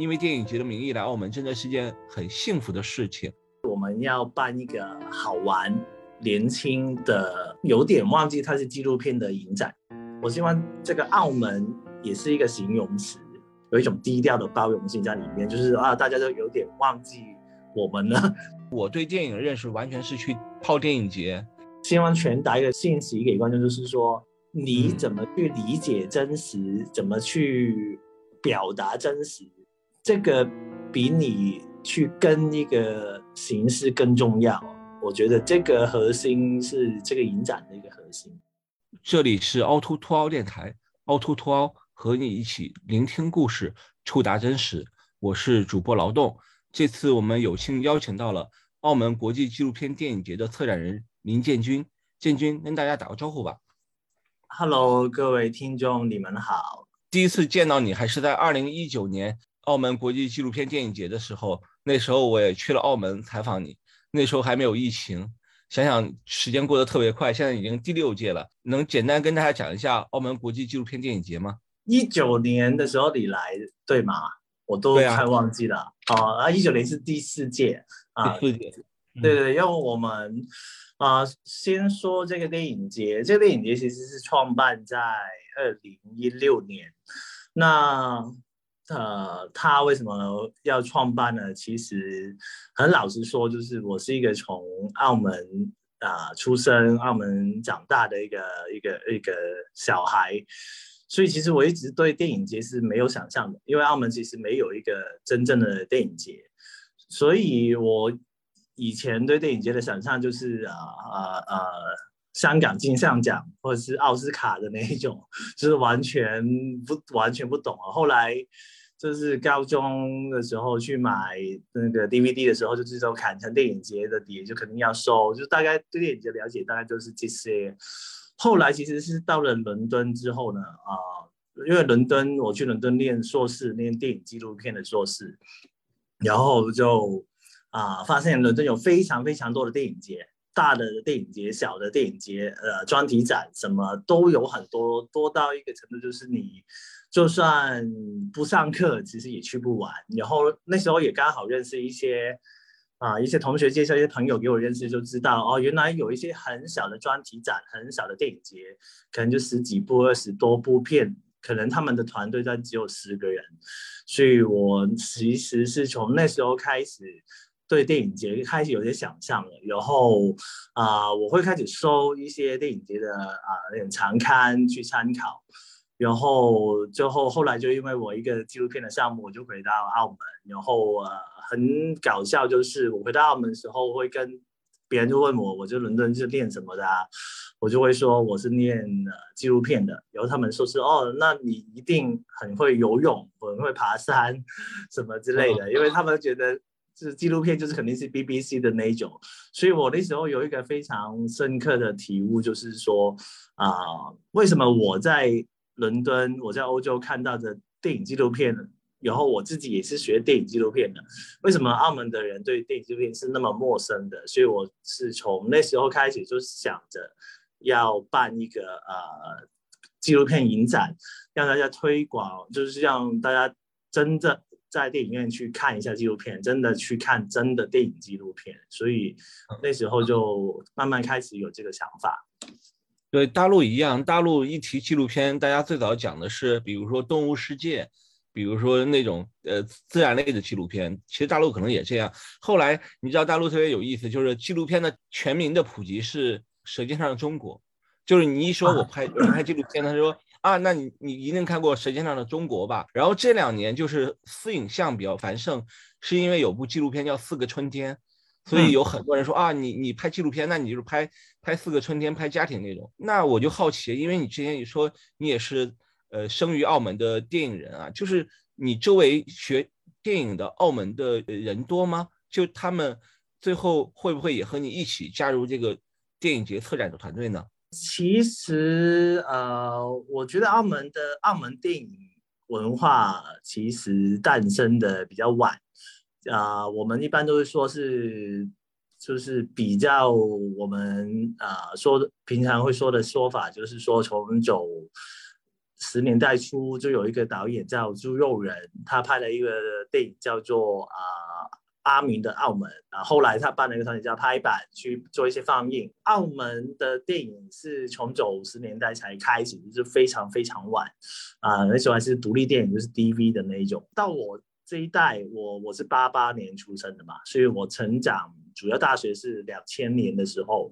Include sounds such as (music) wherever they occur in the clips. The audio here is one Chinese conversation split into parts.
因为电影节的名义来澳门，真的是件很幸福的事情。我们要办一个好玩、年轻的，有点忘记它是纪录片的影展。我希望这个澳门也是一个形容词，有一种低调的包容性在里面，就是啊，大家都有点忘记我们了。我对电影的认识完全是去泡电影节，希望传达一个信息给观众，就是说你怎么去理解真实，怎么去表达真实，这个比你去跟一个形式更重要。我觉得这个核心是这个影展的一个核心。这里是凹凸凸凹电台，凹凸凸凹和你一起聆听故事，触达真实。我是主播劳动。这次我们有幸邀请到了澳门国际纪录片电影节的策展人林建军。建军跟大家打个招呼吧。Hello，各位听众，你们好。第一次见到你还是在二零一九年澳门国际纪录片电影节的时候，那时候我也去了澳门采访你，那时候还没有疫情。想想时间过得特别快，现在已经第六届了。能简单跟大家讲一下澳门国际纪录片电影节吗？一九年的时候你来对吗？我都快忘记了。哦，啊，一九年是第四届啊。第四届。对对，因为我们啊，先说这个电影节，这个电影节其实是创办在二零一六年。那呃，他为什么要创办呢？其实很老实说，就是我是一个从澳门啊出生、澳门长大的一个一个一个小孩，所以其实我一直对电影节是没有想象的，因为澳门其实没有一个真正的电影节，所以我以前对电影节的想象就是啊啊啊，香港金像奖或者是奥斯卡的那一种，就是完全不完全不懂啊。后来。就是高中的时候去买那个 DVD 的时候，就这种砍成电影节的碟，就肯定要收。就大概对电影节了解，大概就是这些。后来其实是到了伦敦之后呢，啊，因为伦敦我去伦敦念硕士，念电影纪录片的硕士，然后就啊发现伦敦有非常非常多的电影节，大的电影节、小的电影节，呃，专题展什么都有很多，多到一个程度就是你。就算不上课，其实也去不完。然后那时候也刚好认识一些啊，一些同学介绍一些朋友给我认识，就知道哦，原来有一些很小的专题展，很小的电影节，可能就十几部、二十多部片，可能他们的团队在只有十个人。所以我其实是从那时候开始对电影节开始有些想象了。然后啊，我会开始收一些电影节的啊那种常刊去参考。然后最后后来就因为我一个纪录片的项目，我就回到澳门。然后呃很搞笑，就是我回到澳门的时候，会跟别人就问我，我就伦敦是练什么的啊？我就会说我是练呃纪录片的。然后他们说是哦，那你一定很会游泳，很会爬山什么之类的，因为他们觉得是纪录片就是肯定是 BBC 的那种。所以我那时候有一个非常深刻的体悟，就是说啊，为什么我在伦敦，我在欧洲看到的电影纪录片，然后我自己也是学电影纪录片的。为什么澳门的人对电影纪录片是那么陌生的？所以我是从那时候开始就想着要办一个呃纪录片影展，让大家推广，就是让大家真的在电影院去看一下纪录片，真的去看真的电影纪录片。所以那时候就慢慢开始有这个想法。对大陆一样，大陆一提纪录片，大家最早讲的是，比如说动物世界，比如说那种呃自然类的纪录片。其实大陆可能也这样。后来你知道大陆特别有意思，就是纪录片的全民的普及是《舌尖上的中国》，就是你一说我拍拍纪录片，他说啊，那你你一定看过《舌尖上的中国》吧？然后这两年就是私影像比较繁盛，是因为有部纪录片叫《四个春天》。所以有很多人说啊，你你拍纪录片，那你就是拍拍四个春天，拍家庭那种。那我就好奇，因为你之前你说你也是呃生于澳门的电影人啊，就是你周围学电影的澳门的人多吗？就他们最后会不会也和你一起加入这个电影节策展的团队呢？其实呃，我觉得澳门的澳门电影文化其实诞生的比较晚。啊，我们一般都是说是，就是比较我们啊说的平常会说的说法，就是说从九十年代初就有一个导演叫朱佑仁，他拍了一个电影叫做啊阿明的澳门啊，后来他办了一个团体叫拍板去做一些放映。澳门的电影是从九十年代才开始，就是非常非常晚啊，那时候还是独立电影，就是 DV 的那一种。到我这一代，我我是八八年出生的嘛，所以我成长主要大学是两千年的时候，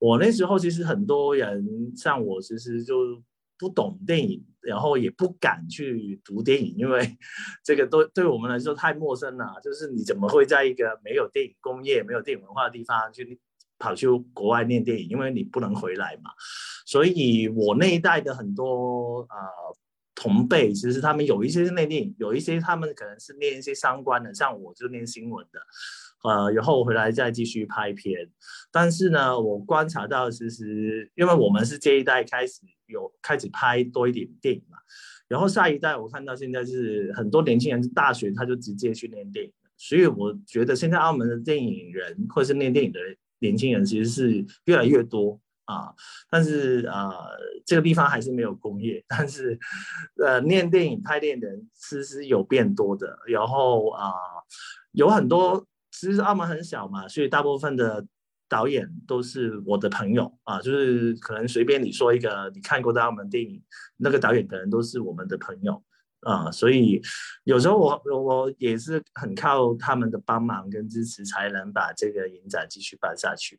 我那时候其实很多人像我，其实就。不懂电影，然后也不敢去读电影，因为这个都对我们来说太陌生了。就是你怎么会在一个没有电影工业、没有电影文化的地方去跑去国外念电影？因为你不能回来嘛。所以我那一代的很多呃同辈，其实他们有一些是念电影，有一些他们可能是念一些相关的，像我就念新闻的。呃，然后回来再继续拍片，但是呢，我观察到其实，因为我们是这一代开始有开始拍多一点电影嘛，然后下一代我看到现在是很多年轻人大学他就直接去练电影，所以我觉得现在澳门的电影人或者是练电影的年轻人其实是越来越多啊，但是呃，这个地方还是没有工业，但是呃，念电影拍电影的人其实有变多的，然后啊，有很多。其实澳门很小嘛，所以大部分的导演都是我的朋友啊，就是可能随便你说一个你看过的澳门电影，那个导演可能都是我们的朋友啊，所以有时候我我也是很靠他们的帮忙跟支持，才能把这个影展继续办下去。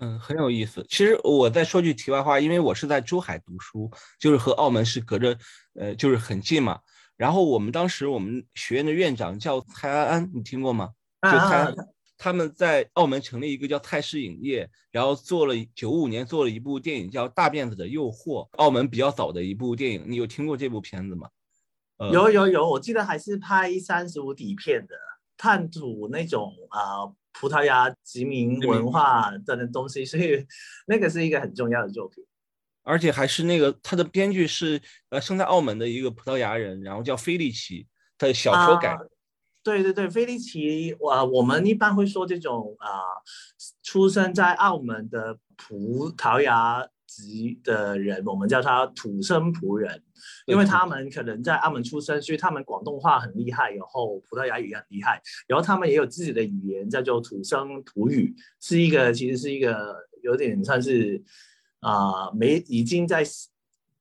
嗯，很有意思。其实我再说句题外话，因为我是在珠海读书，就是和澳门是隔着呃就是很近嘛。然后我们当时我们学院的院长叫蔡安安，你听过吗？就他他们在澳门成立一个叫蔡氏影业，然后做了九五年做了一部电影叫《大辫子的诱惑》，澳门比较早的一部电影。你有听过这部片子吗？有有有，我记得还是拍三十五底片的，探土那种啊葡萄牙殖民文化的东西，所以 (laughs) 那个是一个很重要的作品。而且还是那个他的编剧是呃生在澳门的一个葡萄牙人，然后叫菲利奇，他的小说改。对对对，菲利奇，我我们一般会说这种啊，出生在澳门的葡萄牙籍的人，我们叫他土生葡人，因为他们可能在澳门出生，所以他们广东话很厉害，然后葡萄牙语也很厉害，然后他们也有自己的语言，叫做土生葡语，是一个其实是一个有点算是啊，没已经在。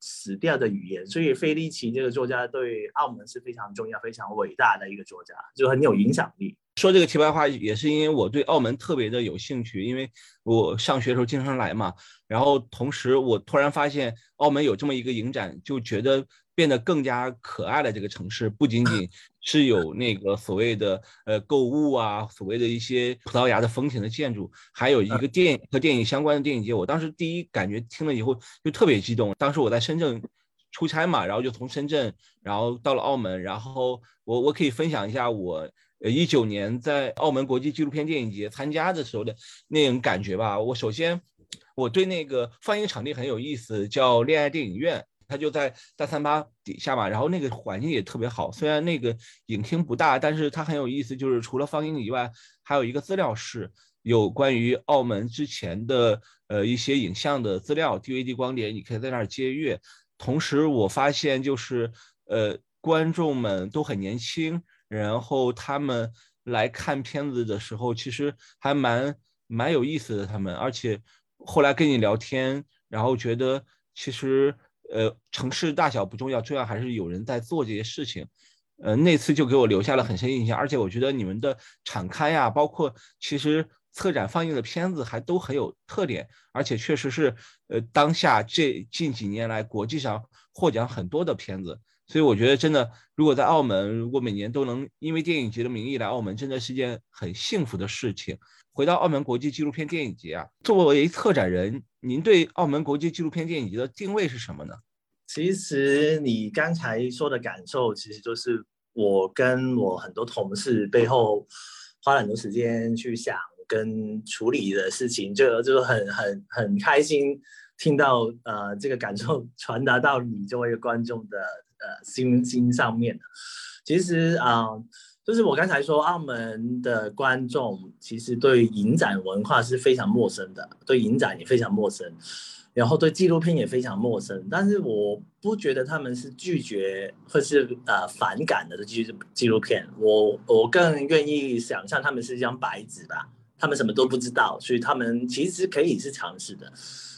死掉的语言，所以费利奇这个作家对澳门是非常重要、非常伟大的一个作家，就很有影响力。说这个题外话，也是因为我对澳门特别的有兴趣，因为我上学的时候经常来嘛。然后同时，我突然发现澳门有这么一个影展，就觉得。变得更加可爱了这个城市，不仅仅 (laughs) 是有那个所谓的呃购物啊，所谓的一些葡萄牙的风情的建筑，还有一个电影和电影相关的电影节。我当时第一感觉听了以后就特别激动。当时我在深圳出差嘛，然后就从深圳，然后到了澳门，然后我我可以分享一下我呃一九年在澳门国际纪录片电影节参加的时候的那种感觉吧。我首先我对那个放映场地很有意思，叫恋爱电影院。它就在大三巴底下嘛，然后那个环境也特别好。虽然那个影厅不大，但是它很有意思。就是除了放映以外，还有一个资料室，有关于澳门之前的呃一些影像的资料，DVD 光碟，你可以在那儿接阅。同时，我发现就是呃观众们都很年轻，然后他们来看片子的时候，其实还蛮蛮有意思的。他们，而且后来跟你聊天，然后觉得其实。呃，城市大小不重要，重要还是有人在做这些事情。呃，那次就给我留下了很深印象，而且我觉得你们的场刊呀，包括其实策展放映的片子还都很有特点，而且确实是呃当下这近几年来国际上获奖很多的片子。所以我觉得真的，如果在澳门，如果每年都能因为电影节的名义来澳门，真的是件很幸福的事情。回到澳门国际纪录片电影节啊，作为策展人，您对澳门国际纪录片电影节的定位是什么呢？其实你刚才说的感受，其实就是我跟我很多同事背后花了很多时间去想跟处理的事情，就就是很很很开心听到呃这个感受传达到你作为一个观众的呃心心上面其实啊。就是我刚才说，澳门的观众其实对影展文化是非常陌生的，对影展也非常陌生，然后对纪录片也非常陌生。但是我不觉得他们是拒绝或是呃反感的纪纪录片，我我更愿意想象他们是一张白纸吧，他们什么都不知道，所以他们其实可以是尝试的，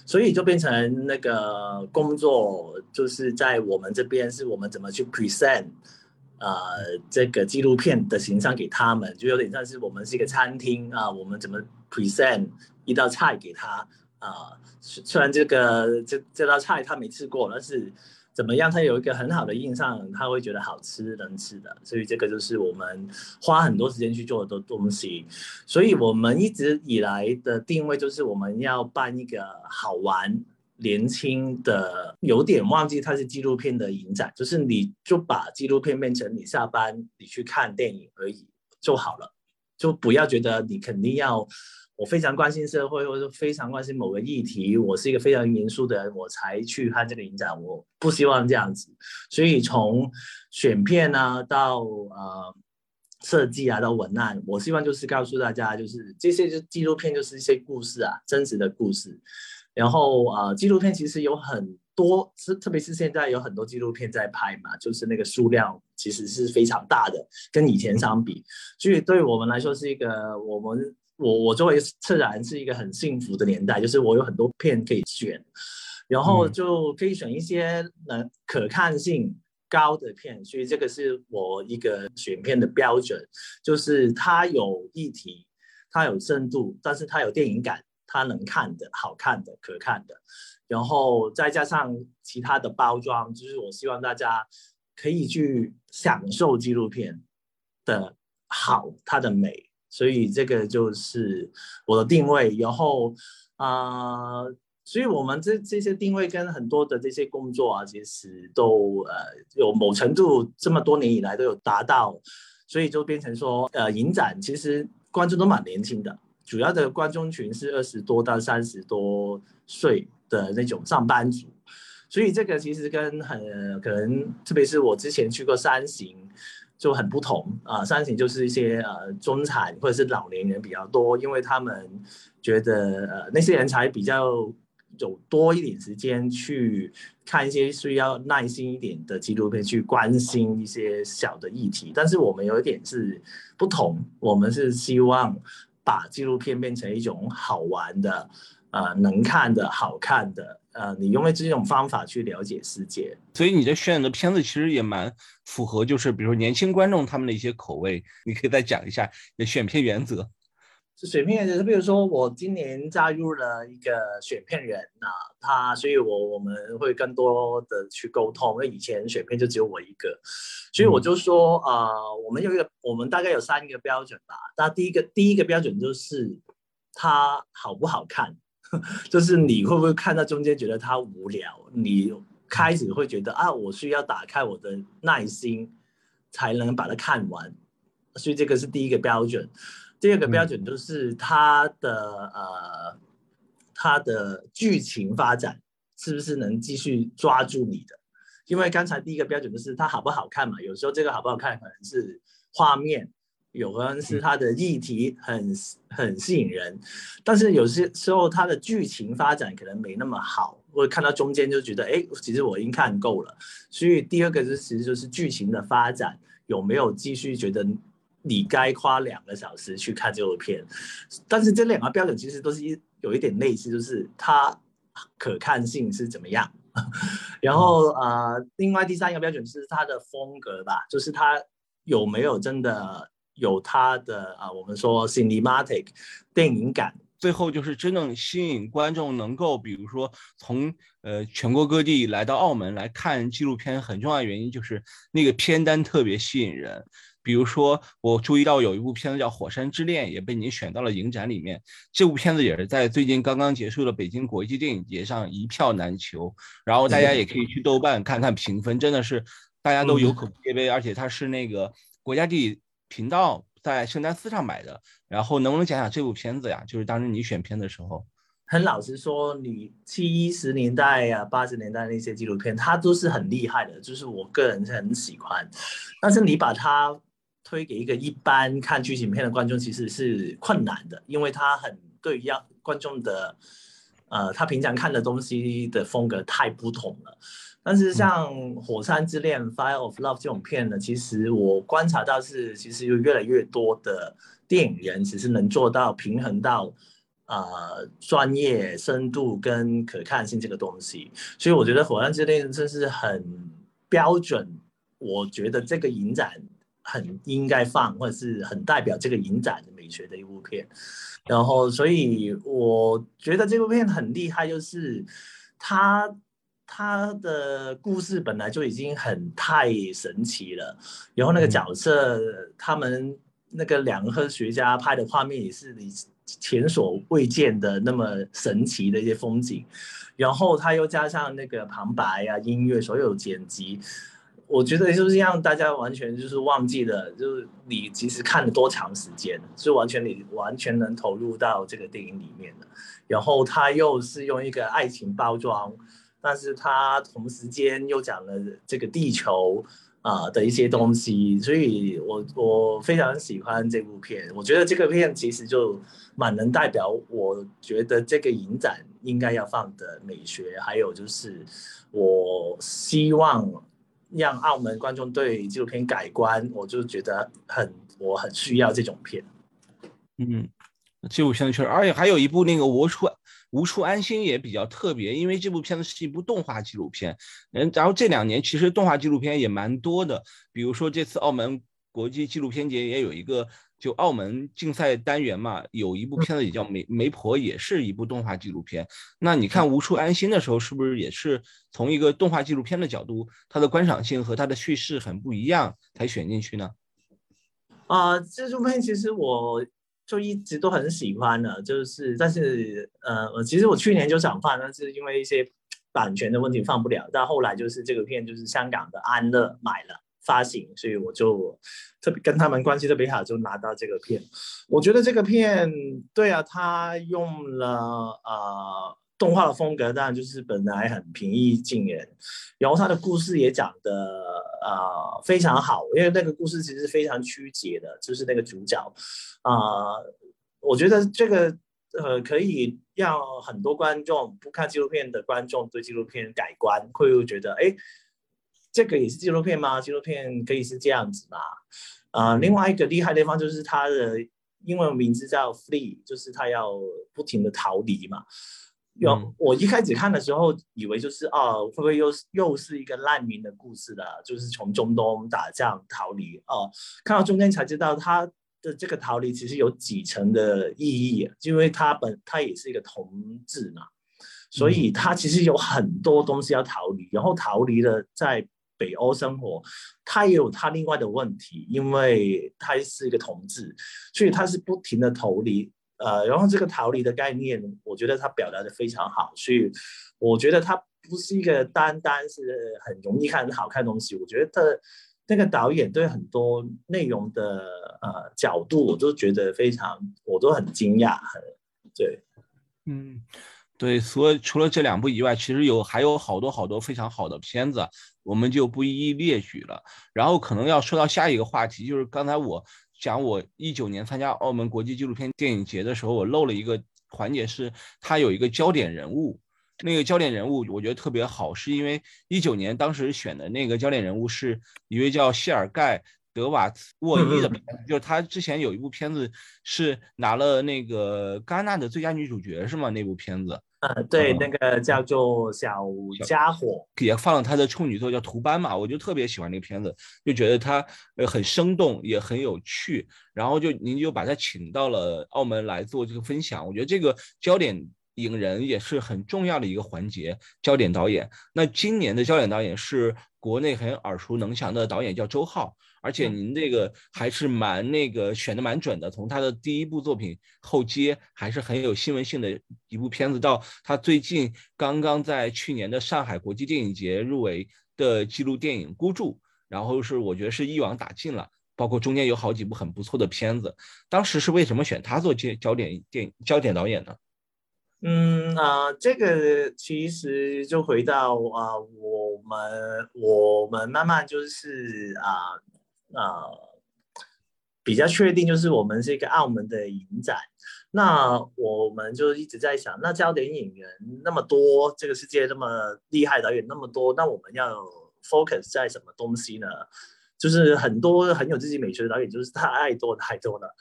所以就变成那个工作就是在我们这边是我们怎么去 present。呃，这个纪录片的形象给他们，就有点像是我们是一个餐厅啊，我们怎么 present 一道菜给他啊？虽然这个这这道菜他没吃过，但是怎么样，他有一个很好的印象，他会觉得好吃能吃的，所以这个就是我们花很多时间去做的东西。所以我们一直以来的定位就是我们要办一个好玩。年轻的有点忘记它是纪录片的影展，就是你就把纪录片变成你下班你去看电影而已就好了，就不要觉得你肯定要我非常关心社会，或者非常关心某个议题，我是一个非常严肃的人我才去看这个影展，我不希望这样子。所以从选片啊到呃设计啊到文案，我希望就是告诉大家，就是这些就纪录片就是一些故事啊，真实的故事。然后呃，纪录片其实有很多，是特别是现在有很多纪录片在拍嘛，就是那个数量其实是非常大的，跟以前相比，所以对我们来说是一个我们我我作为策展人是一个很幸福的年代，就是我有很多片可以选，然后就可以选一些能可看性高的片，所以这个是我一个选片的标准，就是它有议题，它有深度，但是它有电影感。它能看的、好看的、可看的，然后再加上其他的包装，就是我希望大家可以去享受纪录片的好，它的美。所以这个就是我的定位。然后啊，所以我们这这些定位跟很多的这些工作啊，其实都呃有某程度这么多年以来都有达到，所以就变成说呃，影展其实观众都蛮年轻的。主要的观众群是二十多到三十多岁的那种上班族，所以这个其实跟很可能，特别是我之前去过三行就很不同啊。三型就是一些呃中产或者是老年人比较多，因为他们觉得呃那些人才比较有多一点时间去看一些需要耐心一点的纪录片，去关心一些小的议题。但是我们有一点是不同，我们是希望。把纪录片变成一种好玩的、呃，能看的好看的，呃，你用这种方法去了解世界。所以你的选的片子其实也蛮符合，就是比如说年轻观众他们的一些口味。你可以再讲一下你的选片原则。是选片人，比如说我今年加入了一个选片人啊，他，所以我我们会更多的去沟通，因为以前选片就只有我一个，所以我就说啊，我们有一个，我们大概有三个标准吧。那第一个第一个标准就是它好不好看，(laughs) 就是你会不会看到中间觉得它无聊，你开始会觉得啊，我需要打开我的耐心才能把它看完，所以这个是第一个标准。第二个标准就是它的呃，它的剧情发展是不是能继续抓住你的？因为刚才第一个标准就是它好不好看嘛，有时候这个好不好看可能是画面，有可能是它的议题很很吸引人，但是有些时候它的剧情发展可能没那么好，或者看到中间就觉得哎，其实我已经看够了。所以第二个是其实就是剧情的发展有没有继续觉得。你该花两个小时去看这部片，但是这两个标准其实都是一有一点类似，就是它可看性是怎么样。(laughs) 然后呃，另外第三个标准是它的风格吧，就是它有没有真的有它的啊，我们说 cinematic 电影感。最后就是真正吸引观众能够，比如说从呃全国各地来到澳门来看纪录片，很重要的原因就是那个片单特别吸引人。比如说，我注意到有一部片子叫《火山之恋》，也被你选到了影展里面。这部片子也是在最近刚刚结束的北京国际电影节上一票难求。然后大家也可以去豆瓣看看评分，真的是大家都有口皆碑。而且它是那个国家地理频道在圣丹斯上买的。然后能不能讲讲这部片子呀？就是当时你选片的时候。很老实说，你七十年代呀、八十年代那些纪录片，它都是很厉害的，就是我个人是很喜欢。但是你把它推给一个一般看剧情片的观众其实是困难的，因为他很对要观众的，呃，他平常看的东西的风格太不同了。但是像《火山之恋》（Fire of Love） 这种片呢，其实我观察到是，其实有越来越多的电影人其实能做到平衡到，呃，专业、深度跟可看性这个东西。所以我觉得《火山之恋》真是很标准，我觉得这个影展很应该放，或者是很代表这个影展的美学的一部片。然后，所以我觉得这部片很厉害，就是它。他的故事本来就已经很太神奇了，然后那个角色，他们那个两个科学家拍的画面也是你前所未见的那么神奇的一些风景，然后他又加上那个旁白啊、音乐，所有剪辑，我觉得就是让大家完全就是忘记了，就是你其实看了多长时间，是完全你完全能投入到这个电影里面的，然后他又是用一个爱情包装。但是他同时间又讲了这个地球啊的一些东西，所以我我非常喜欢这部片。我觉得这个片其实就蛮能代表，我觉得这个影展应该要放的美学，还有就是我希望让澳门观众对纪录片改观，我就觉得很我很需要这种片。嗯，纪录片确实，而且还有一部那个我出。无处安心也比较特别，因为这部片子是一部动画纪录片。嗯，然后这两年其实动画纪录片也蛮多的，比如说这次澳门国际纪录片节也有一个就澳门竞赛单元嘛，有一部片子也叫《媒媒婆》，也是一部动画纪录片。那你看《无处安心》的时候，是不是也是从一个动画纪录片的角度，它的观赏性和它的叙事很不一样才选进去呢？啊，这部片其实我。就一直都很喜欢的，就是，但是，呃，其实我去年就想放，但是因为一些版权的问题放不了。但后来就是这个片就是香港的安乐买了发行，所以我就特别跟他们关系特别好，就拿到这个片。我觉得这个片，对啊，他用了呃。动画的风格当然就是本来很平易近人，然后他的故事也讲的呃非常好，因为那个故事其实非常曲解的，就是那个主角啊，我觉得这个呃可以让很多观众不看纪录片的观众对纪录片改观，会觉得哎，这个也是纪录片吗？纪录片可以是这样子吗？啊，另外一个厉害的地方就是它的英文名字叫 Flee，就是他要不停的逃离嘛。有，我一开始看的时候以为就是哦，会不会又是又是一个难民的故事的，就是从中东打仗逃离哦。看到中间才知道他的这个逃离其实有几层的意义，因为他本他也是一个同志嘛，所以他其实有很多东西要逃离，然后逃离了在北欧生活，他也有他另外的问题，因为他是一个同志，所以他是不停的逃离。呃，然后这个逃离的概念，我觉得他表达的非常好，所以我觉得他不是一个单单是很容易看、好看的东西。我觉得那个导演对很多内容的呃角度，我都觉得非常，我都很惊讶。对，嗯，对。所以除了这两部以外，其实有还有好多好多非常好的片子，我们就不一一列举了。然后可能要说到下一个话题，就是刚才我。讲我一九年参加澳门国际纪录片电影节的时候，我漏了一个环节，是它有一个焦点人物。那个焦点人物我觉得特别好，是因为一九年当时选的那个焦点人物是一位叫谢尔盖·德瓦沃伊的片子，就是他之前有一部片子是拿了那个戛纳的最佳女主角，是吗？那部片子。呃，对，那个叫做小家伙，也放了他的处女作叫《图斑》嘛，我就特别喜欢那个片子，就觉得他呃很生动，也很有趣，然后就您就把他请到了澳门来做这个分享，我觉得这个焦点影人也是很重要的一个环节，焦点导演。那今年的焦点导演是国内很耳熟能详的导演，叫周浩。而且您这个还是蛮那个选的蛮准的，从他的第一部作品《后街》还是很有新闻性的一部片子，到他最近刚刚在去年的上海国际电影节入围的纪录电影《孤注》，然后是我觉得是一网打尽了，包括中间有好几部很不错的片子。当时是为什么选他做焦焦点电焦点导演呢？嗯啊，这个其实就回到啊，我们我们慢慢就是啊。呃，比较确定，就是我们是一个澳门的影展。那我们就一直在想，那焦点演员那么多，这个世界那么厉害导演那么多，那我们要 focus 在什么东西呢？就是很多很有自己美学的导演，就是太多太多了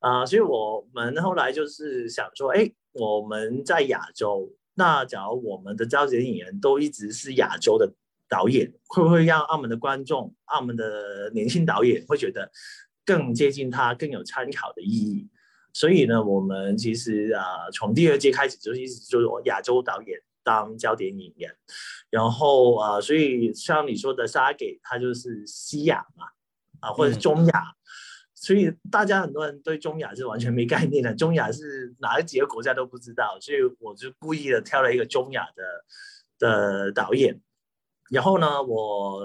啊！所以我们后来就是想说，哎，我们在亚洲，那假如我们的焦点演员都一直是亚洲的导演，会不会让澳门的观众、澳门的年轻导演会觉得？更接近他，更有参考的意义。所以呢，我们其实啊，从第二届开始就一直就是亚洲导演当焦点演员，然后啊，所以像你说的沙给，他就是西亚嘛，啊，或者是中亚，所以大家很多人对中亚是完全没概念的，中亚是哪几个国家都不知道，所以我就故意的挑了一个中亚的的导演，然后呢，我。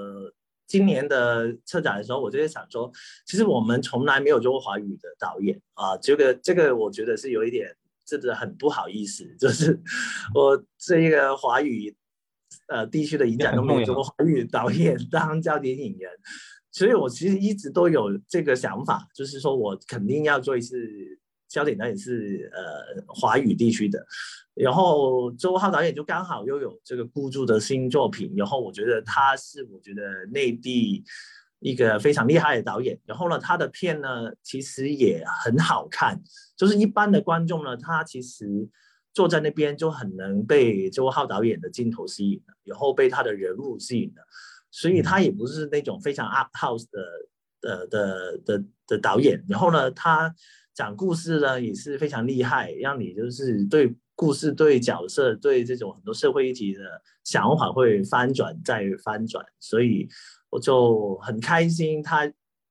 今年的策展的时候，我就在想说，其实我们从来没有做过华语的导演啊，这个这个我觉得是有一点真的很不好意思，就是我这一个华语呃地区的影展都没有做过华语导演 (laughs) 当焦点演员，所以我其实一直都有这个想法，就是说我肯定要做一次。焦点导演是呃华语地区的，然后周浩导演就刚好又有这个孤注的新作品，然后我觉得他是我觉得内地一个非常厉害的导演，然后呢他的片呢其实也很好看，就是一般的观众呢他其实坐在那边就很能被周浩导演的镜头吸引了，然后被他的人物吸引了，所以他也不是那种非常 up house 的的的的的导演，然后呢他。讲故事呢也是非常厉害，让你就是对故事、对角色、对这种很多社会议题的想法会翻转再翻转，所以我就很开心他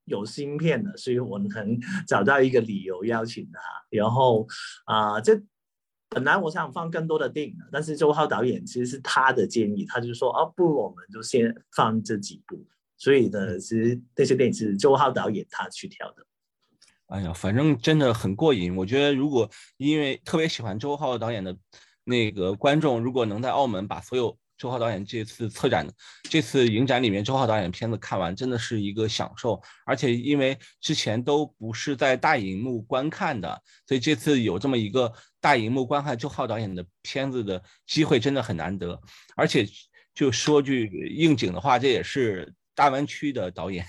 有新片了，所以我能 (laughs) 找到一个理由邀请他。然后啊，这本来我想放更多的电影的，但是周浩导演其实是他的建议，他就说哦不如，我们就先放这几部。所以呢，其实那些电影是周浩导演他去挑的。哎呀，反正真的很过瘾。我觉得，如果因为特别喜欢周浩导演的那个观众，如果能在澳门把所有周浩导演这次策展这次影展里面周浩导演片子看完，真的是一个享受。而且因为之前都不是在大荧幕观看的，所以这次有这么一个大荧幕观看周浩导演的片子的机会，真的很难得。而且就说句应景的话，这也是大湾区的导演。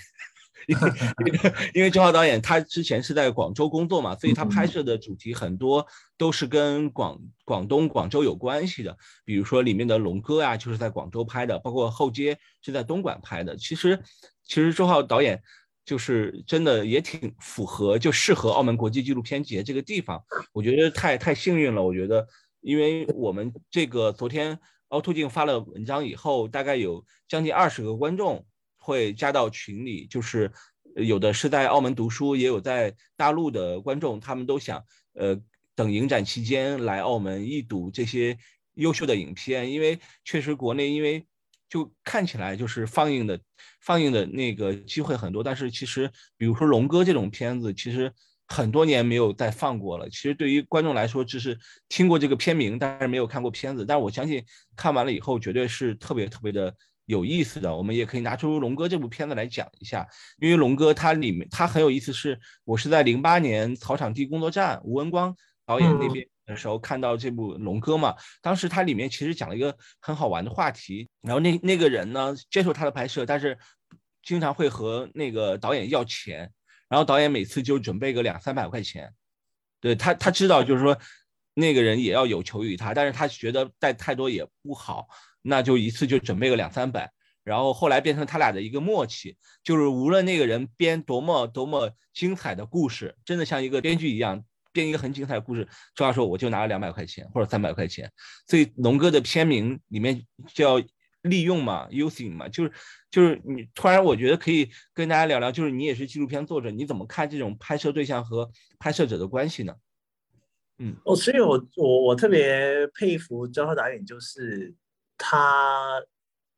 因为因为周浩导演他之前是在广州工作嘛，所以他拍摄的主题很多都是跟广广东广州有关系的。比如说里面的龙哥啊，就是在广州拍的，包括后街是在东莞拍的。其实其实周浩导演就是真的也挺符合，就适合澳门国际纪录片节这个地方。我觉得太太幸运了。我觉得，因为我们这个昨天凹凸镜发了文章以后，大概有将近二十个观众。会加到群里，就是有的是在澳门读书，也有在大陆的观众，他们都想，呃，等影展期间来澳门一睹这些优秀的影片，因为确实国内因为就看起来就是放映的放映的那个机会很多，但是其实比如说龙哥这种片子，其实很多年没有再放过了。其实对于观众来说，只是听过这个片名，但是没有看过片子，但是我相信看完了以后，绝对是特别特别的。有意思的，我们也可以拿出龙哥这部片子来讲一下，因为龙哥它里面它很有意思，是我是在零八年草场地工作站吴文光导演那边的时候看到这部龙哥嘛，当时它里面其实讲了一个很好玩的话题，然后那那个人呢接受他的拍摄，但是经常会和那个导演要钱，然后导演每次就准备个两三百块钱，对他他知道就是说那个人也要有求于他，但是他觉得带太多也不好。那就一次就准备个两三百，然后后来变成他俩的一个默契，就是无论那个人编多么多么精彩的故事，真的像一个编剧一样编一个很精彩的故事，这话说我就拿了两百块钱或者三百块钱。所以龙哥的片名里面叫利用嘛，using 嘛，就是就是你突然我觉得可以跟大家聊聊，就是你也是纪录片作者，你怎么看这种拍摄对象和拍摄者的关系呢？嗯，哦，所以我我我特别佩服张浩导演，就是。他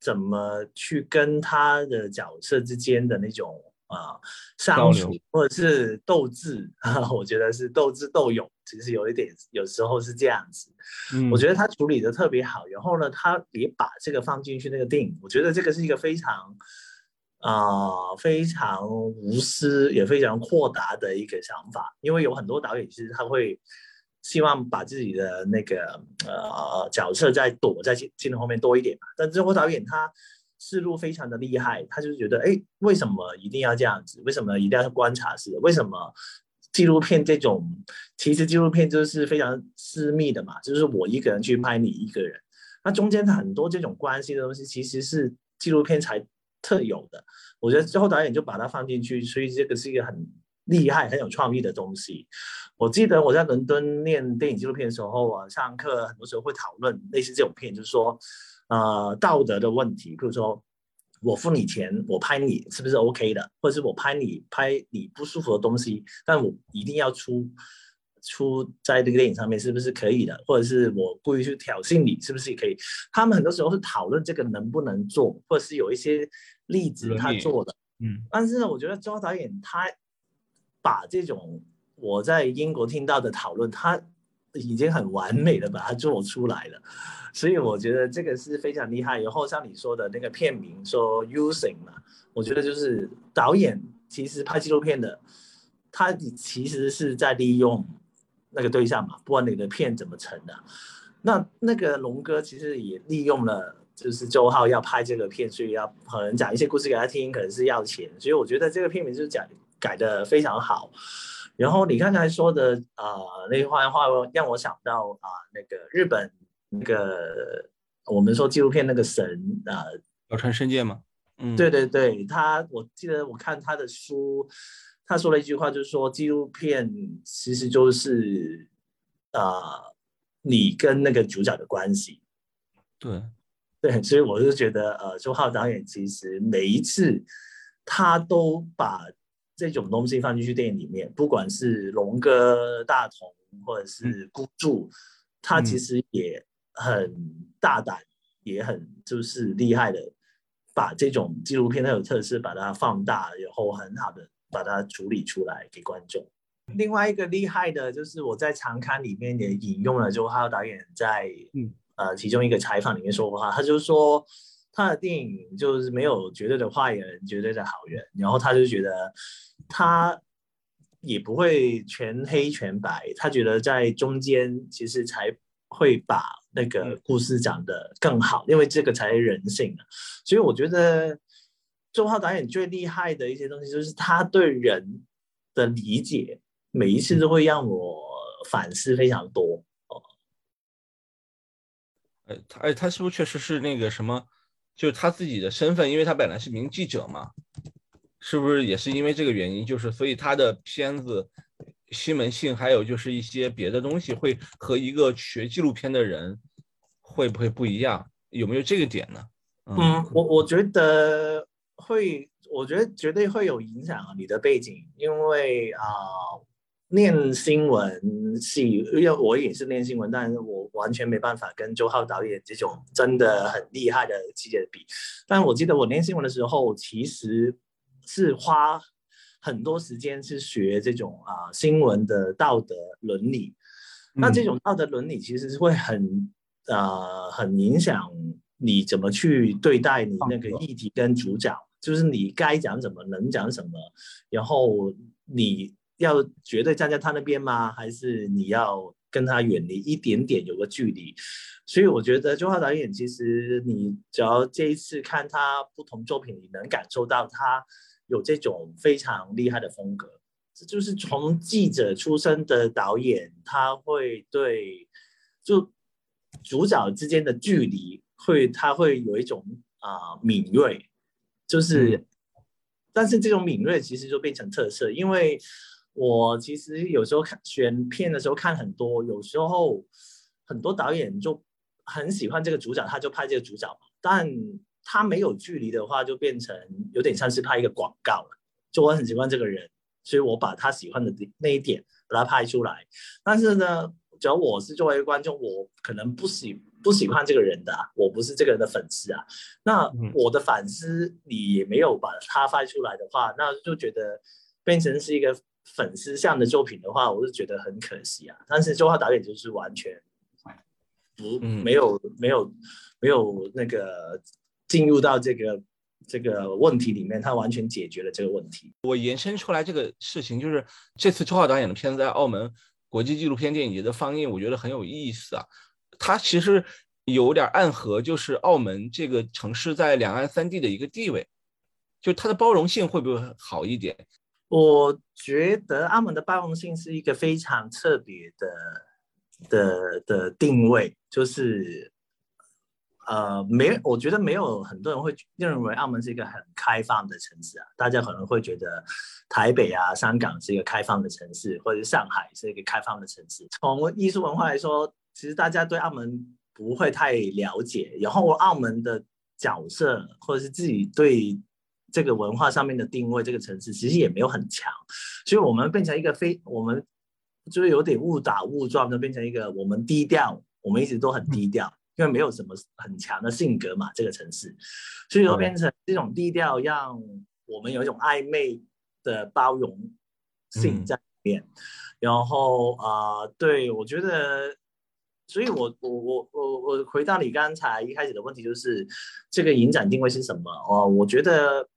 怎么去跟他的角色之间的那种啊相处，或者是斗智啊？(laughs) 我觉得是斗智斗勇，其实有一点，有时候是这样子。嗯，我觉得他处理的特别好。然后呢，他也把这个放进去那个电影，我觉得这个是一个非常啊非常无私也非常豁达的一个想法，因为有很多导演其实他会希望把自己的那个呃角色在躲在镜镜头后面多一点嘛，但最后导演他思路非常的厉害，他就是觉得哎为什么一定要这样子？为什么一定要观察式？为什么？纪录片这种，其实纪录片就是非常私密的嘛，就是我一个人去拍你一个人，那中间很多这种关系的东西，其实是纪录片才特有的。我觉得最后导演就把它放进去，所以这个是一个很厉害、很有创意的东西。我记得我在伦敦念电影纪录片的时候啊，上课很多时候会讨论类似这种片，就是说，呃，道德的问题，比如说。我付你钱，我拍你是不是 OK 的？或者是我拍你拍你不舒服的东西，但我一定要出出在这个电影上面，是不是可以的？或者是我故意去挑衅你，是不是也可以？他们很多时候是讨论这个能不能做，或者是有一些例子他做的。嗯，但是呢，我觉得周导演他把这种我在英国听到的讨论，他已经很完美的把它做出来了。所以我觉得这个是非常厉害。然后像你说的那个片名说 “using” 嘛，我觉得就是导演其实拍纪录片的，他其实是在利用那个对象嘛，不管你的片怎么成的。那那个龙哥其实也利用了，就是周浩要拍这个片，所以要可能讲一些故事给他听，可能是要钱。所以我觉得这个片名就是讲改的非常好。然后你刚才说的啊那番话话让我想到啊那个日本。那个我们说纪录片那个神啊，小川圣介吗？嗯，对对对，他我记得我看他的书，他说了一句话，就是说纪录片其实就是啊，你跟那个主角的关系。对对，所以我就觉得呃，周浩导演其实每一次他都把这种东西放进去电影里面，不管是龙哥、大同或者是孤注，他其实也。很大胆，也很就是厉害的，把这种纪录片它有特色，把它放大，然后很好的把它处理出来给观众。另外一个厉害的就是我在长刊里面也引用了，就还有导演在嗯呃其中一个采访里面说过话，他就说他的电影就是没有绝对的坏人，绝对的好人，然后他就觉得他也不会全黑全白，他觉得在中间其实才会把。那个故事讲得更好，因为这个才是人性啊。所以我觉得周浩导演最厉害的一些东西，就是他对人的理解，每一次都会让我反思非常多哦。哎，他哎，他是不是确实是那个什么？就是他自己的身份，因为他本来是名记者嘛，是不是也是因为这个原因？就是所以他的片子。新闻性，还有就是一些别的东西，会和一个学纪录片的人会不会不一样？有没有这个点呢？嗯，我我觉得会，我觉得绝对会有影响啊。你的背景，因为啊，念新闻系，因为我也是念新闻，但是我完全没办法跟周浩导演这种真的很厉害的记者比。但我记得我念新闻的时候，其实是花。很多时间是学这种啊新闻的道德伦理，那这种道德伦理其实是会很呃很影响你怎么去对待你那个议题跟主角，就是你该讲什么能讲什么，然后你要绝对站在他那边吗？还是你要跟他远离一点点有个距离？所以我觉得周浩导演其实你只要这一次看他不同作品，你能感受到他。有这种非常厉害的风格，这就是从记者出身的导演，他会对就主角之间的距离会，他会有一种啊敏锐，就是，但是这种敏锐其实就变成特色，因为我其实有时候看选片的时候看很多，有时候很多导演就很喜欢这个主角，他就拍这个主角，但。他没有距离的话，就变成有点像是拍一个广告了。就我很喜欢这个人，所以我把他喜欢的那一点把它拍出来。但是呢，只要我是作为观众，我可能不喜不喜欢这个人的，我不是这个人的粉丝啊。那我的反思你也没有把他拍出来的话，那就觉得变成是一个粉丝向的作品的话，我是觉得很可惜啊。但是周浩导演就是完全不没有没有没有那个。进入到这个这个问题里面，他完全解决了这个问题。我延伸出来这个事情，就是这次周浩导演的片子在澳门国际纪录片电影节的放映，我觉得很有意思啊。它其实有点暗合，就是澳门这个城市在两岸三地的一个地位，就它的包容性会不会好一点？我觉得澳门的包容性是一个非常特别的的的定位，就是呃，没，我觉得没有很多人会认为澳门是一个很开放的城市啊。大家可能会觉得台北啊、香港是一个开放的城市，或者上海是一个开放的城市。从艺术文化来说，其实大家对澳门不会太了解，然后澳门的角色或者是自己对。这个文化上面的定位，这个城市其实也没有很强，所以我们变成一个非我们就是有点误打误撞的变成一个我们低调，我们一直都很低调，因为没有什么很强的性格嘛，这个城市，所以说变成这种低调，让我们有一种暧昧的包容性在里面。然后啊，对我觉得，所以我我我我我回到你刚才一开始的问题，就是这个影展定位是什么？哦，我觉得。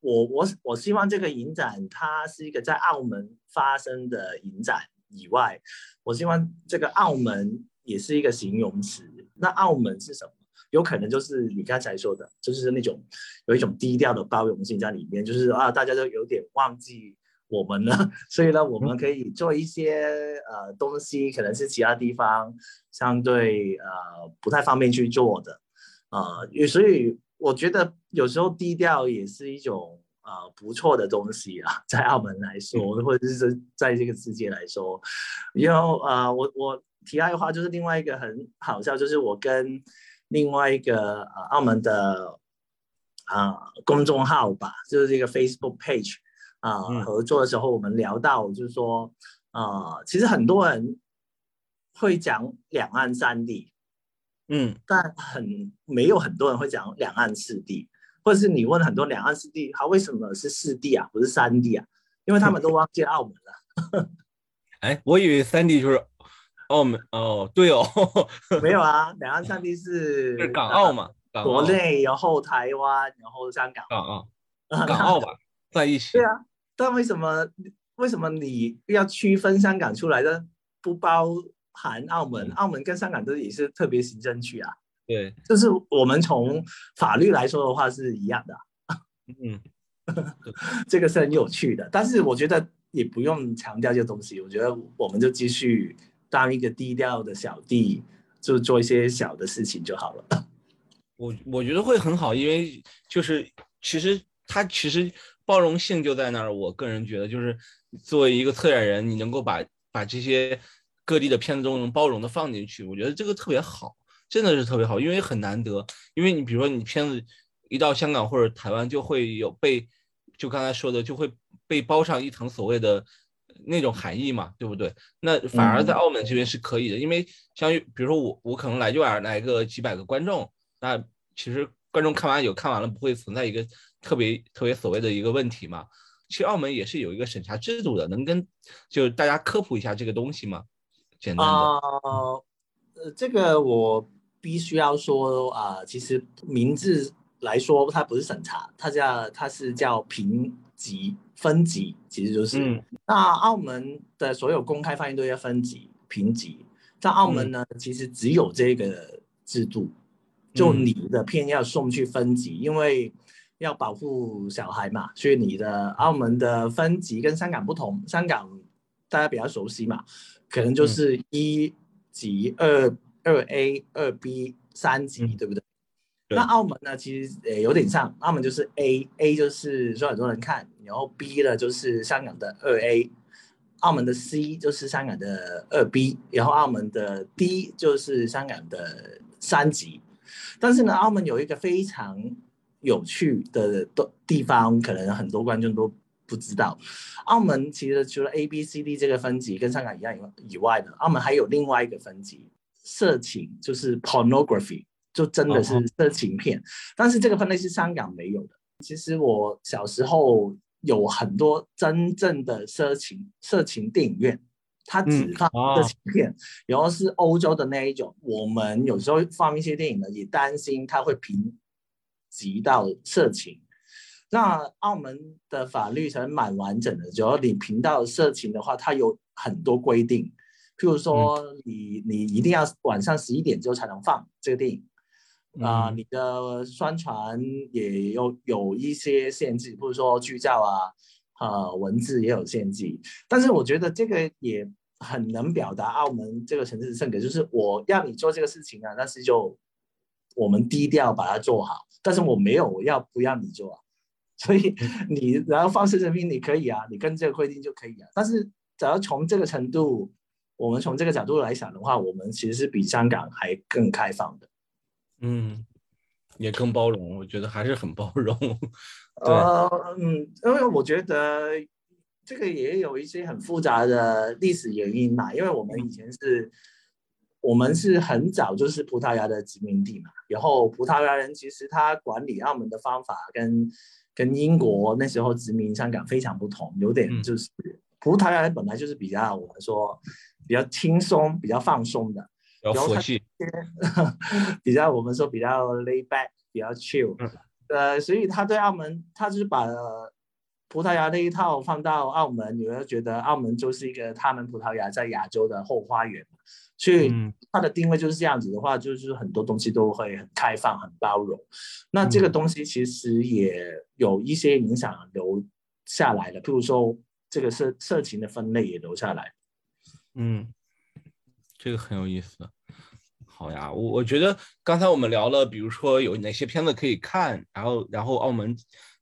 我我我希望这个影展它是一个在澳门发生的影展以外，我希望这个澳门也是一个形容词。那澳门是什么？有可能就是你刚才说的，就是那种有一种低调的包容性在里面，就是啊，大家都有点忘记我们了，(laughs) 所以呢，我们可以做一些呃东西，可能是其他地方相对呃不太方便去做的，呃，所以。我觉得有时候低调也是一种呃不错的东西啊，在澳门来说，或者是在这个世界来说。然后呃，我我题外话就是另外一个很好笑，就是我跟另外一个呃澳门的啊公众号吧，就是这个 Facebook page 啊合作的时候，我们聊到就是说呃，其实很多人会讲两岸三地。嗯，但很没有很多人会讲两岸四地，或者是你问很多两岸四地，它为什么是四地啊，不是三地啊？因为他们都忘记澳门了。(laughs) 哎，我以为三地就是澳门哦，对哦，(laughs) 没有啊，(laughs) 两岸三地是是港澳嘛，国内然后台湾然后香港，港澳，港澳吧，在一起。对啊，但为什么为什么你要区分香港出来的不包？含澳门，澳门跟香港都也是特别行政区啊。对，就是我们从法律来说的话是一样的。嗯，(laughs) 这个是很有趣的，但是我觉得也不用强调这个东西。我觉得我们就继续当一个低调的小弟，就做一些小的事情就好了。(laughs) 我我觉得会很好，因为就是其实它其实包容性就在那儿。我个人觉得，就是作为一个策展人，你能够把把这些。各地的片子都能包容的放进去，我觉得这个特别好，真的是特别好，因为很难得。因为你比如说你片子一到香港或者台湾，就会有被就刚才说的，就会被包上一层所谓的那种含义嘛，对不对？那反而在澳门这边是可以的，因为相于比如说我我可能来就来来个几百个观众，那其实观众看完有看完了，不会存在一个特别特别所谓的一个问题嘛。其实澳门也是有一个审查制度的，能跟就是大家科普一下这个东西吗？啊，呃，这个我必须要说啊，其实名字来说，它不是审查，它叫它是叫评级分级，其实就是。那澳门的所有公开放映都要分级评级，在澳门呢，其实只有这个制度，就你的片要送去分级，因为要保护小孩嘛，所以你的澳门的分级跟香港不同，香港大家比较熟悉嘛。可能就是一级、二二 A、二 B、三级，对不对？那澳门呢？其实也有点像，澳门就是 A，A 就是说很多人看，然后 B 呢就是香港的二 A，澳门的 C 就是香港的二 B，然后澳门的 D 就是香港的三级。但是呢，澳门有一个非常有趣的地地方，可能很多观众都。不知道，澳门其实除了 A、B、C、D 这个分级跟香港一样以以外的，澳门还有另外一个分级，色情就是 pornography，就真的是色情片。但是这个分类是香港没有的。其实我小时候有很多真正的色情色情电影院，它只放色情片，然后是欧洲的那一种。我们有时候放一些电影呢，也担心它会评级到色情。那澳门的法律才蛮完整的，只要你频道色情的话，它有很多规定，譬如说你你一定要晚上十一点之后才能放这个电影。啊，你的宣传也有有一些限制，比如说剧照啊，呃，文字也有限制。但是我觉得这个也很能表达澳门这个城市的性格，就是我要你做这个事情啊，但是就我们低调把它做好，但是我没有要不要你做啊。所以你然后放视频你可以啊，你跟这个规定就可以啊。但是只要从这个程度，我们从这个角度来想的话，我们其实是比香港还更开放的。嗯，也更包容，我觉得还是很包容。(laughs) 呃，嗯，因为我觉得这个也有一些很复杂的历史原因嘛。因为我们以前是，我们是很早就是葡萄牙的殖民地嘛。然后葡萄牙人其实他管理澳门的方法跟跟英国那时候殖民香港非常不同，有点就是葡萄牙人本来就是比较我们说比较轻松、比较放松的。比较佛系，(laughs) 比较我们说比较 lay back，比较 chill，呃，所以他对澳门，他就是把葡萄牙那一套放到澳门，你会觉得澳门就是一个他们葡萄牙在亚洲的后花园，所以它的定位就是这样子的话，就是很多东西都会很开放、很包容。那这个东西其实也有一些影响留下来了，譬如说这个色色情的分类也留下来，嗯。这个很有意思，好呀，我我觉得刚才我们聊了，比如说有哪些片子可以看，然后然后澳门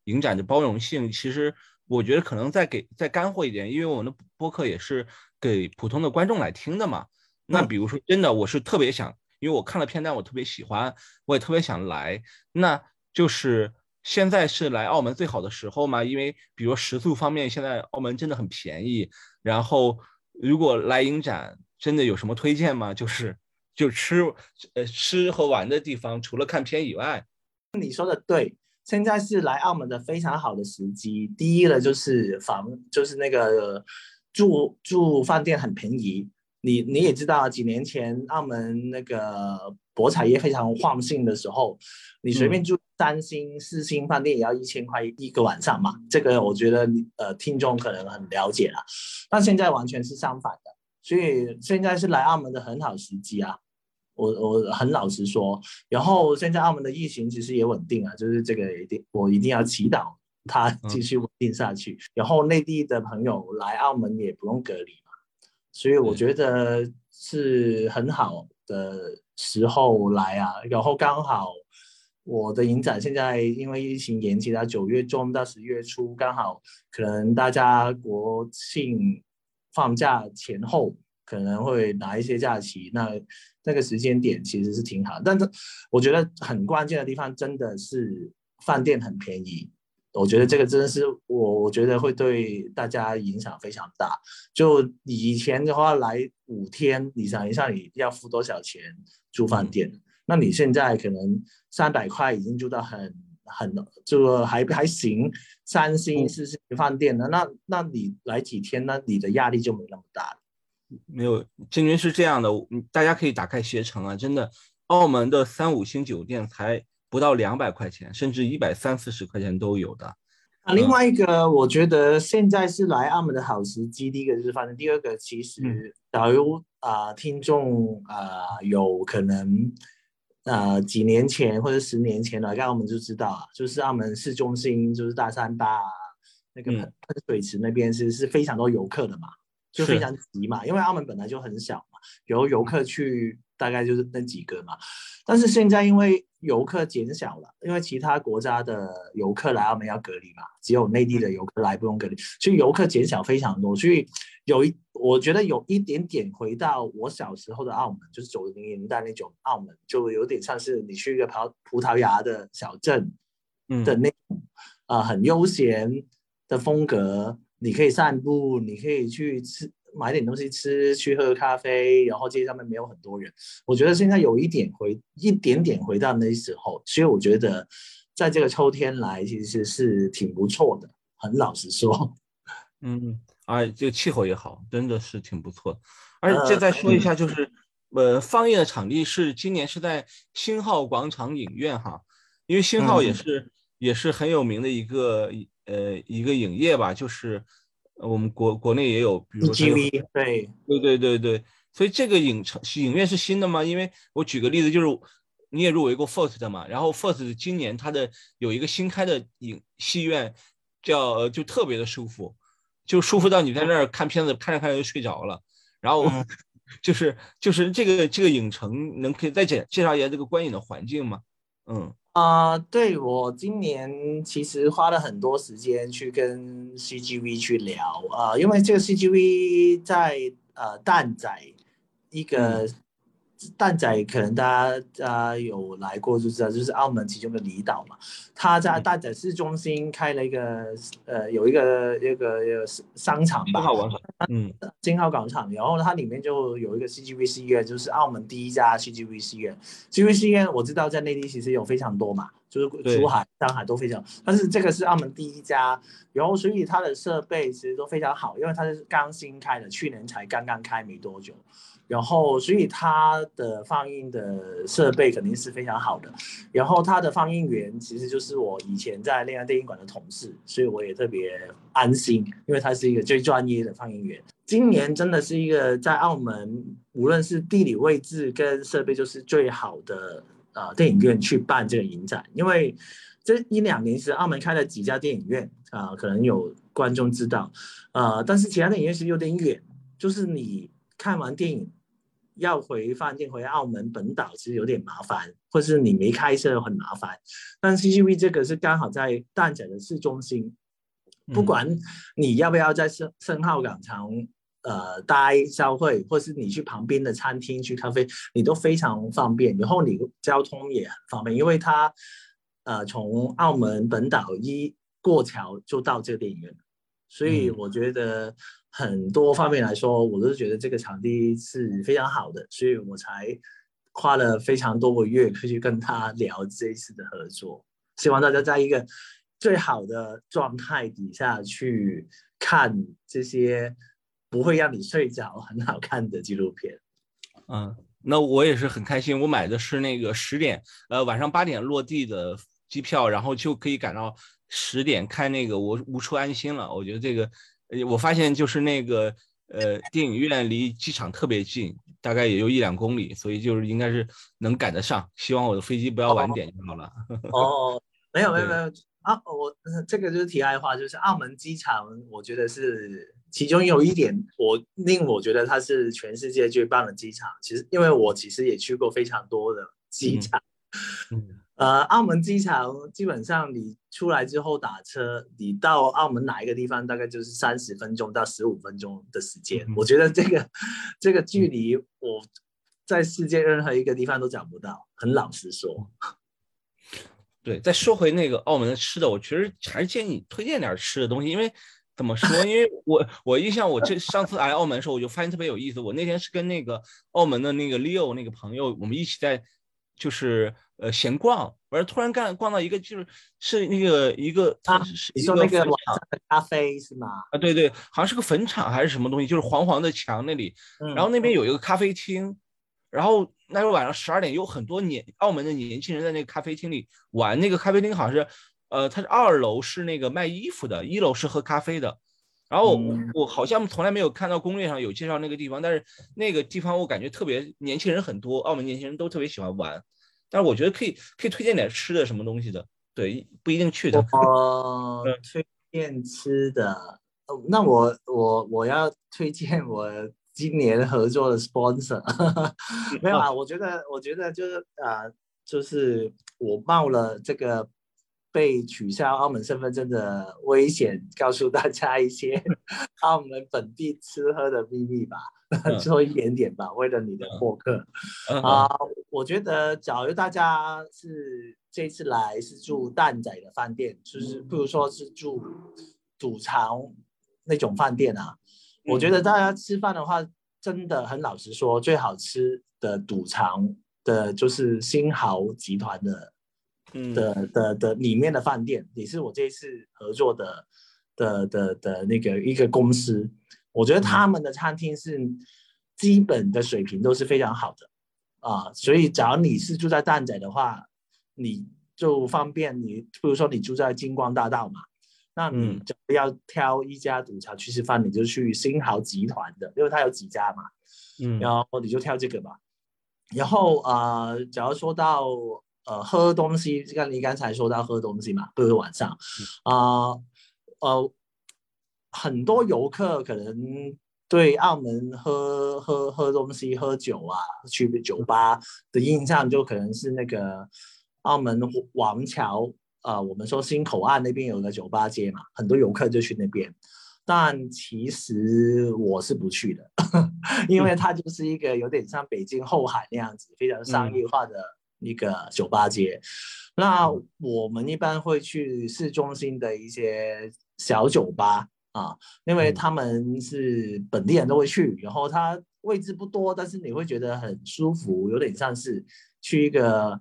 影展的包容性，其实我觉得可能再给再干货一点，因为我们的播客也是给普通的观众来听的嘛。那比如说真的，我是特别想，因为我看了片段，我特别喜欢，我也特别想来。那就是现在是来澳门最好的时候嘛，因为比如食宿方面，现在澳门真的很便宜。然后如果来影展。真的有什么推荐吗？就是就吃呃吃和玩的地方，除了看片以外，你说的对，现在是来澳门的非常好的时机。第一了就是房，就是那个住住饭店很便宜。你你也知道，几年前澳门那个博彩业非常旺盛的时候，你随便住三星四星饭店也要一千块一个晚上嘛。这个我觉得呃听众可能很了解了，但现在完全是相反的。所以现在是来澳门的很好时机啊！我我很老实说，然后现在澳门的疫情其实也稳定啊，就是这个一定我一定要祈祷它继续稳定下去。然后内地的朋友来澳门也不用隔离嘛，所以我觉得是很好的时候来啊。然后刚好我的影展现在因为疫情延期到九月中到十月初，刚好可能大家国庆。放假前后可能会拿一些假期，那那个时间点其实是挺好，但是我觉得很关键的地方真的是饭店很便宜，我觉得这个真的是我我觉得会对大家影响非常大。就以前的话来五天，你想一下你要付多少钱住饭店？那你现在可能三百块已经住到很。很这个还还行，三星四星饭店的，那那你来几天，呢你的压力就没那么大了。没有，金军是这样的，大家可以打开携程啊，真的，澳门的三五星酒店才不到两百块钱，甚至一百三四十块钱都有的。啊，另外一个，我觉得现在是来澳门的好时机。第一个就是发生，第二个其实假如啊，听众啊，有可能。呃，几年前或者十年前来澳门就知道啊，就是澳门市中心，就是大三巴那个喷喷水池那边是是非常多游客的嘛，就非常挤嘛，因为澳门本来就很小嘛，有游客去大概就是那几个嘛。但是现在因为游客减少了，因为其他国家的游客来澳门要隔离嘛，只有内地的游客来不用隔离，所以游客减少非常多，所以有一。我觉得有一点点回到我小时候的澳门，就是九零年代那种澳门，就有点像是你去一个葡葡萄牙的小镇，的那种啊很悠闲的风格。你可以散步，你可以去吃买点东西吃，去喝咖啡，然后街上面没有很多人。我觉得现在有一点回一点点回到那时候，所以我觉得在这个秋天来其实是挺不错的。很老实说，嗯。啊，这个气候也好，真的是挺不错。而且再说一下，就是呃，放映的场地是今年是在星浩广场影院哈，因为星浩也是也是很有名的一个呃一个影业吧，就是我们国国内也有，比如对对对对对，所以这个影城影院是新的吗？因为我举个例子，就是你也入围过 First 的嘛，然后 First 今年它的有一个新开的影戏院，叫就特别的舒服，就舒服到你在那儿看片子看着看着就睡着了，然后就是就是这个这个影城能可以再介介绍一下这个观影的环境吗？嗯。啊，对我今年其实花了很多时间去跟 CGV 去聊啊，因为这个 CGV 在呃蛋仔一个。蛋仔可能大家家有来过就知道，就是澳门其中的离岛嘛。他在蛋仔市中心开了一个呃，有一个一个一个商场吧，金号广场。嗯，金澳广场。然后它里面就有一个 CGV 戏院，就是澳门第一家 CGVC 院。CGV 戏院我知道在内地其实有非常多嘛，就是珠海、上海都非常，但是这个是澳门第一家。然后所以它的设备其实都非常好，因为它是刚新开的，去年才刚刚开没多久。然后，所以它的放映的设备肯定是非常好的。然后，它的放映员其实就是我以前在恋爱电影馆的同事，所以我也特别安心，因为他是一个最专业的放映员。今年真的是一个在澳门，无论是地理位置跟设备，就是最好的呃电影院去办这个影展。因为这一两年是澳门开了几家电影院啊，可能有观众知道，呃，但是其他电影院是有点远，就是你看完电影。要回饭店回澳门本岛其实有点麻烦，或是你没开车很麻烦。但 CGV 这个是刚好在蛋仔的市中心，不管你要不要在深深澳港场呃待消费，或是你去旁边的餐厅去咖啡，你都非常方便。然后你交通也很方便，因为它呃从澳门本岛一过桥就到这个电影院，所以我觉得。很多方面来说，我都是觉得这个场地是非常好的，所以我才花了非常多个月去跟他聊这一次的合作。希望大家在一个最好的状态底下去看这些不会让你睡着、很好看的纪录片。嗯，那我也是很开心，我买的是那个十点，呃，晚上八点落地的机票，然后就可以赶到十点看那个我无处安心了。我觉得这个。呃，我发现就是那个呃，电影院离机场特别近，大概也就一两公里，所以就是应该是能赶得上。希望我的飞机不要晚点就好了。(laughs) 哦，没有没有没有啊，我这个就是题外话，就是澳门机场，我觉得是其中有一点我令我觉得它是全世界最棒的机场。其实因为我其实也去过非常多的机场。嗯。呃，澳门机场基本上你出来之后打车，你到澳门哪一个地方，大概就是三十分钟到十五分钟的时间。我觉得这个这个距离，我在世界任何一个地方都找不到。很老实说，(laughs) 对。再说回那个澳门的吃的，我其实还是建议你推荐点吃的东西，因为怎么说？因为我我印象，我这上次来澳门的时候，我就发现特别有意思。我那天是跟那个澳门的那个 Leo 那个朋友，我们一起在。就是呃闲逛，完了突然干逛到一个就是是那个一个，他你说那个晚上的咖啡是吗？啊对对，好像是个坟场还是什么东西，就是黄黄的墙那里，然后那边有一个咖啡厅，然后那时候晚上十二点有很多年澳门的年轻人在那个咖啡厅里玩，那个咖啡厅好像是呃它是二楼是那个卖衣服的，一楼是喝咖啡的。然后我好像从来没有看到攻略上有介绍那个地方，但是那个地方我感觉特别年轻人很多，澳门年轻人都特别喜欢玩。但是我觉得可以可以推荐点吃的什么东西的，对，不一定去的。哦，推荐吃的，那我我我要推荐我今年合作的 sponsor，(laughs) 没有啊？我觉得我觉得就是啊，就是我冒了这个。被取消澳门身份证的危险，告诉大家一些 (laughs) 澳门本地吃喝的秘密吧，(laughs) 做一点点吧，为了你的获客啊！我觉得，假如大家是这次来是住蛋仔的饭店，就是不如说是住赌场那种饭店啊，我觉得大家吃饭的话，真的很老实说，最好吃的赌场的就是新豪集团的。的的的里面的饭店也是我这一次合作的的的的那个一个公司，我觉得他们的餐厅是基本的水平都是非常好的啊，所以只要你是住在蛋仔的话，你就方便你，比如说你住在金光大道嘛，那你就要挑一家赌场去吃饭，你就去新豪集团的，因为它有几家嘛，嗯，然后你就挑这个吧。然后呃，假如说到呃喝东西，像你刚才说到喝东西嘛，不是晚上啊呃，很多游客可能对澳门喝喝喝东西、喝酒啊，去酒吧的印象就可能是那个。澳门王桥，呃，我们说新口岸那边有个酒吧街嘛，很多游客就去那边。但其实我是不去的，(laughs) 因为它就是一个有点像北京后海那样子，非常商业化的一个酒吧街。那我们一般会去市中心的一些小酒吧啊，因为他们是本地人都会去，然后它位置不多，但是你会觉得很舒服，有点像是去一个。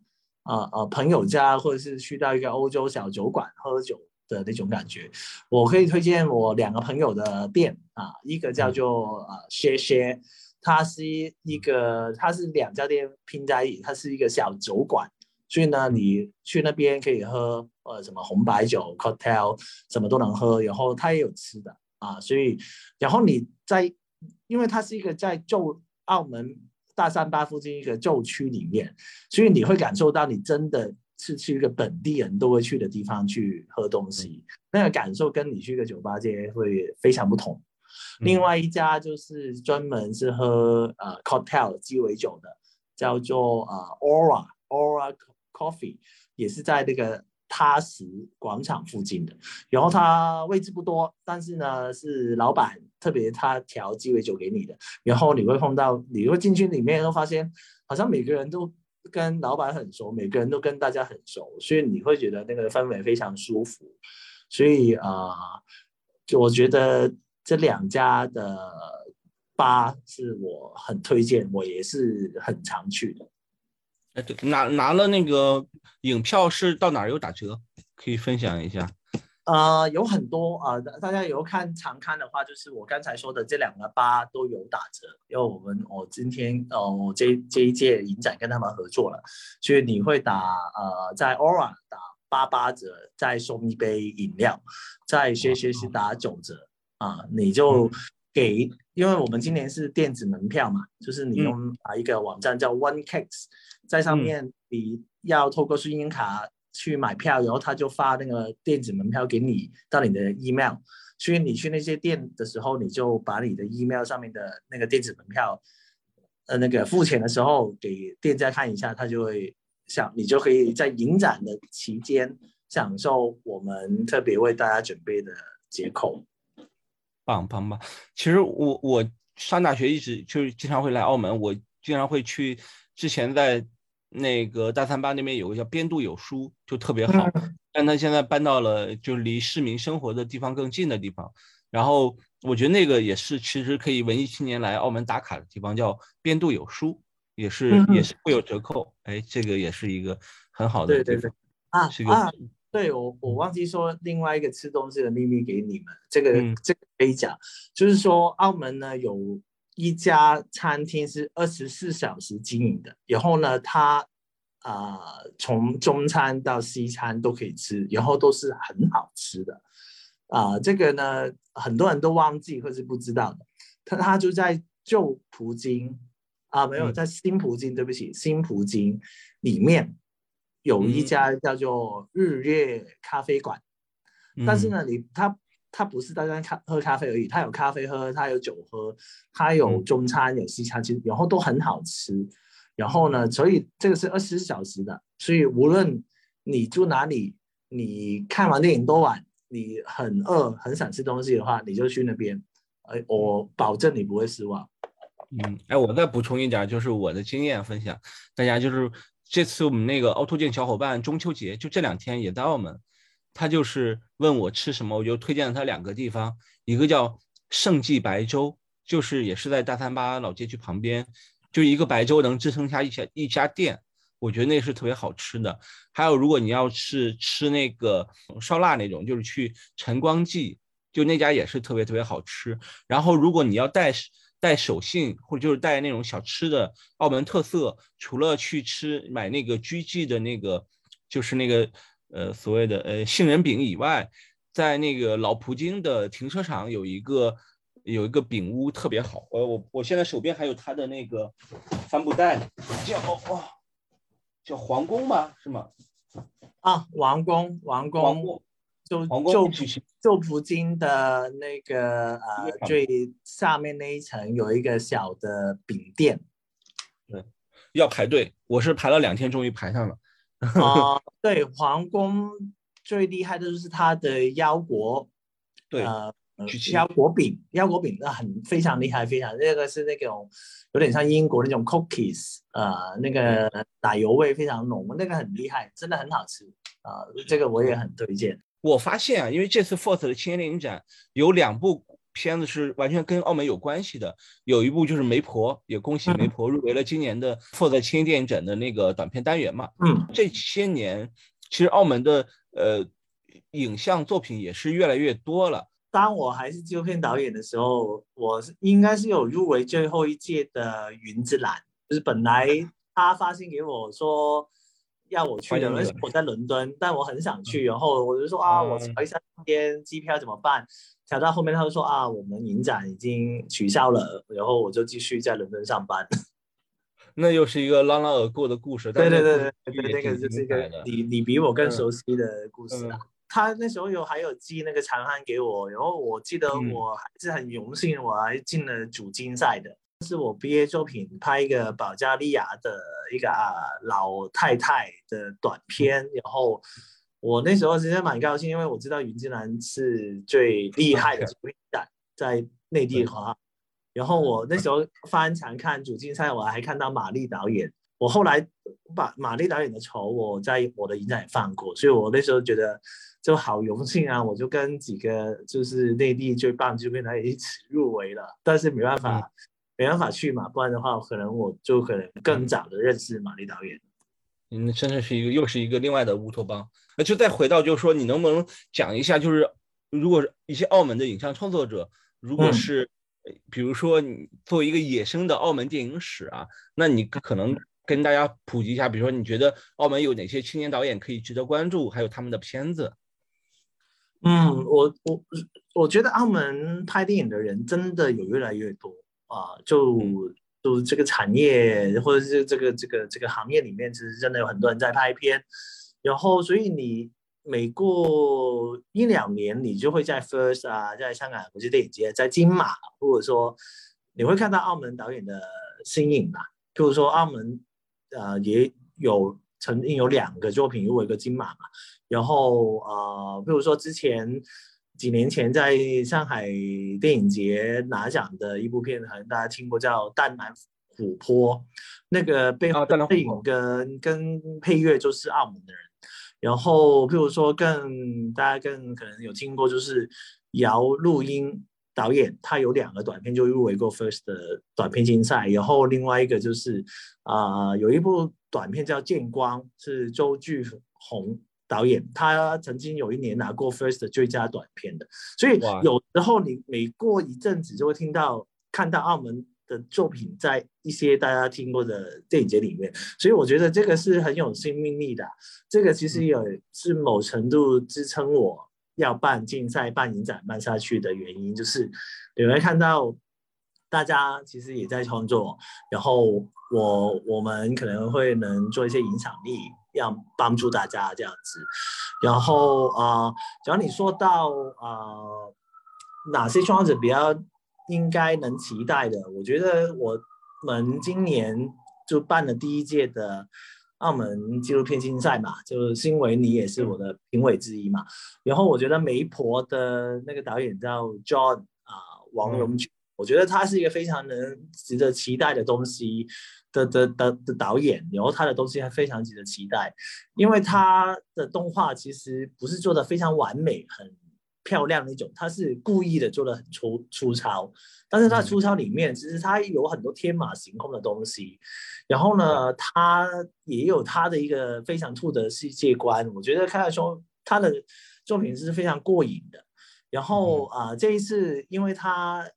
呃呃，朋友家或者是去到一个欧洲小酒馆喝酒的那种感觉，我可以推荐我两个朋友的店啊，一个叫做呃歇歇，它是一个它是两家店拼在一起，它是一个小酒馆，所以呢，你去那边可以喝呃什么红白酒 cocktail 什么都能喝，然后它也有吃的啊，所以然后你在因为它是一个在旧澳门。大三巴附近一个旧区里面，所以你会感受到你真的是去一个本地人都会去的地方去喝东西，那个感受跟你去一个酒吧街会非常不同。另外一家就是专门是喝呃 cocktail 鸡尾酒的，叫做呃 Aura Aura Coffee，也是在那个。踏实广场附近的，然后它位置不多，但是呢是老板特别他调鸡尾酒给你的，然后你会碰到，你会进去里面，会发现好像每个人都跟老板很熟，每个人都跟大家很熟，所以你会觉得那个氛围非常舒服，所以啊，就我觉得这两家的吧是我很推荐，我也是很常去的。哎，对，拿拿了那个影票是到哪儿有打折？可以分享一下。呃，有很多啊，大家有看常看的话，就是我刚才说的这两个八都有打折，因为我们我今天呃，我这这一届影展跟他们合作了，所以你会打呃，在 Aura 打八八折，再送一杯饮料，在学学习打九折啊，你就给，因为我们今年是电子门票嘛，就是你用啊一个网站叫 One Cakes。在上面，你要透过信用卡去买票，然后他就发那个电子门票给你到你的 email。所以你去那些店的时候，你就把你的 email 上面的那个电子门票，呃，那个付钱的时候给店家看一下，他就会想你就可以在影展的期间享受我们特别为大家准备的折扣。棒棒棒！其实我我上大学一直就是经常会来澳门，我经常会去之前在。那个大三巴那边有个叫边度有书，就特别好，但他现在搬到了就离市民生活的地方更近的地方。然后我觉得那个也是其实可以文艺青年来澳门打卡的地方，叫边度有书，也是也是会有折扣。哎，这个也是一个很好的对对对啊啊！对我我忘记说另外一个吃东西的秘密给你们，这个这个可以讲，就是说澳门呢有。一家餐厅是二十四小时经营的，然后呢，它啊从中餐到西餐都可以吃，然后都是很好吃的啊。这个呢，很多人都忘记或是不知道的。它它就在旧葡京啊，没有在新葡京，对不起，新葡京里面有一家叫做日月咖啡馆，但是呢，你它。它不是单单咖喝咖啡而已，它有咖啡喝，它有酒喝，它有中餐有西餐，其实然后都很好吃。然后呢，所以这个是二十四小时的，所以无论你住哪里，你看完电影多晚，你很饿很想吃东西的话，你就去那边，哎，我保证你不会失望。嗯，哎，我再补充一点，就是我的经验分享，大家就是这次我们那个凹凸镜小伙伴中秋节就这两天也在澳门。他就是问我吃什么，我就推荐了他两个地方，一个叫盛记白粥，就是也是在大三巴老街区旁边，就一个白粥能支撑下一家一家店，我觉得那是特别好吃的。还有，如果你要是吃那个烧腊那种，就是去晨光记，就那家也是特别特别好吃。然后，如果你要带带手信或者就是带那种小吃的澳门特色，除了去吃买那个居记的那个。就是那个呃所谓的呃杏仁饼以外，在那个老葡京的停车场有一个有一个饼屋特别好，呃我我现在手边还有他的那个帆布袋，叫哦叫皇宫吗？是吗？啊，王宫，王宫，王宫就就就葡京的那个呃最下面那一层有一个小的饼店对要排队，我是排了两天，终于排上了。啊、(laughs) 对，皇宫最厉害的就是它的腰果，对，腰果饼，腰果饼那很非常厉害，非常那个是那种有点像英国那种 cookies，呃，那个奶油味非常浓，那个很厉害，真的很好吃啊、这个我也很推荐。我发现啊，因为这次 FORCE 的青年电影展有两部片子是完全跟澳门有关系的，有一部就是《媒婆》，也恭喜媒婆入围了今年的 FORCE 青年电影展的那个短片单元嘛。嗯，这些年，其实澳门的呃影像作品也是越来越多了。当我还是纪录片导演的时候，我是应该是有入围最后一届的云之蓝，就是本来他发信给我说要我去的，而且我在伦敦，但我很想去，然后我就说啊，我查一下天机票怎么办？查到后面他就说啊，我们影展已经取消了，然后我就继续在伦敦上班。(laughs) 那又是一个朗朗而过的故事。对对对对那个就是一个你你比我更嗯熟悉的故事啊。他那时候有还有寄那个长安给我，然后我记得嗯我还是很荣幸，我还进了主竞赛的。是我毕业作品拍一个保加利亚的一个啊老太太的短片，然后我那时候其实蛮高兴，因为我知道云之南是最厉害的主竞赛，在内地的话。然后我那时候翻墙看主竞赛，我还看到玛丽导演。我后来把玛丽导演的仇我在我的影展也放过，所以我那时候觉得就好荣幸啊！我就跟几个就是内地最棒纪录片导演一起入围了，但是没办法，没办法去嘛，不然的话，可能我就可能更早的认识玛丽导演。嗯，真的是一个又是一个另外的乌托邦。那就再回到，就是说，你能不能讲一下，就是如果是一些澳门的影像创作者，如果嗯是，呃比如说你作为一个野生的澳门电影史啊，那你可能跟大家普及一下，比如说你觉得澳门有哪些青年导演可以值得关注，还有他们的片子。嗯，我我我觉得澳门拍电影的人真的有越来越多啊，就就这个产业或者是这个这个这个行业里面，其实真的有很多人在拍片，然后所以你每过一两年，你就会在 First 啊，在香港国际电影节，在金马，或者说你会看到澳门导演的身影吧，譬如说澳门呃也有曾经有两个作品入围过金马嘛。然后呃，譬如说之前几年前在上海电影节拿奖的一部片，可能大家听过叫《淡蓝琥珀》，那个背后啊淡蓝琥摄影珀跟跟配乐就是澳门的人。然后譬如说更大家更可能有听过，就是姚录音导演，他有两个短片就入围过 First 的短片竞赛，然后另外一个就是啊、有一部短片叫《见光》，是周巨宏导演，他曾经有一年拿过 First 的最佳短片的，所以有时候你每过一阵子就会听到看到澳门的作品在一些大家听过的电影节里面，所以我觉得这个是很有生命力的，这个其实也是某程度支撑我要办竞赛、办影展、办下去的原因，就是你会看到大家其实也在创作，然后我我们可能会能做一些影响力，要帮助大家这样子。然后啊、呃，只要你说到啊、呃、哪些创作者比较应该能期待的，我觉得我们今年就办了第一届的澳门纪录片竞赛嘛，就是因为你也是我的评委之一嘛。然后我觉得媒婆的那个导演叫 John 啊、王荣军。我觉得他是一个非常能值得期待的东西的的的的导演，然后他的东西还非常值得期待，因为他的动画其实不是做的非常完美、很漂亮那种，他是故意的做的很粗粗糙，但是他粗糙里面其实他有很多天马行空的东西，然后呢，他也有他的一个非常酷的世界观，我觉得看来说他的作品是非常过瘾的。然后啊、呃，这一次因为他。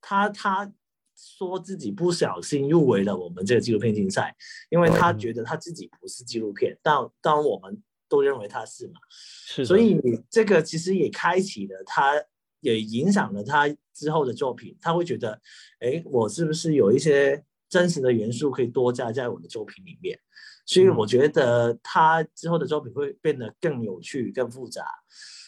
他他说自己不小心入围了我们这个纪录片竞赛，因为他觉得他自己不是纪录片，但当我们都认为他是嘛，是，所以这个其实也开启了他，也影响了他之后的作品，他会觉得，哎，我是不是有一些真实的元素可以多加在我的作品里面？所以我觉得他之后的作品会变得更有趣、更复杂。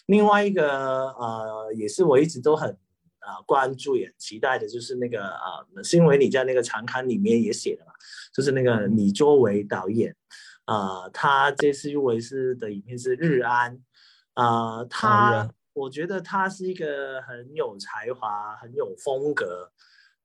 另外一个呃，也是我一直都很啊关注也期待的，就是那个啊，是因为你在那个长刊里面也写了嘛，就是那个你作为导演，啊，他这次入围是的影片是《日安》，啊，他我觉得他是一个很有才华、很有风格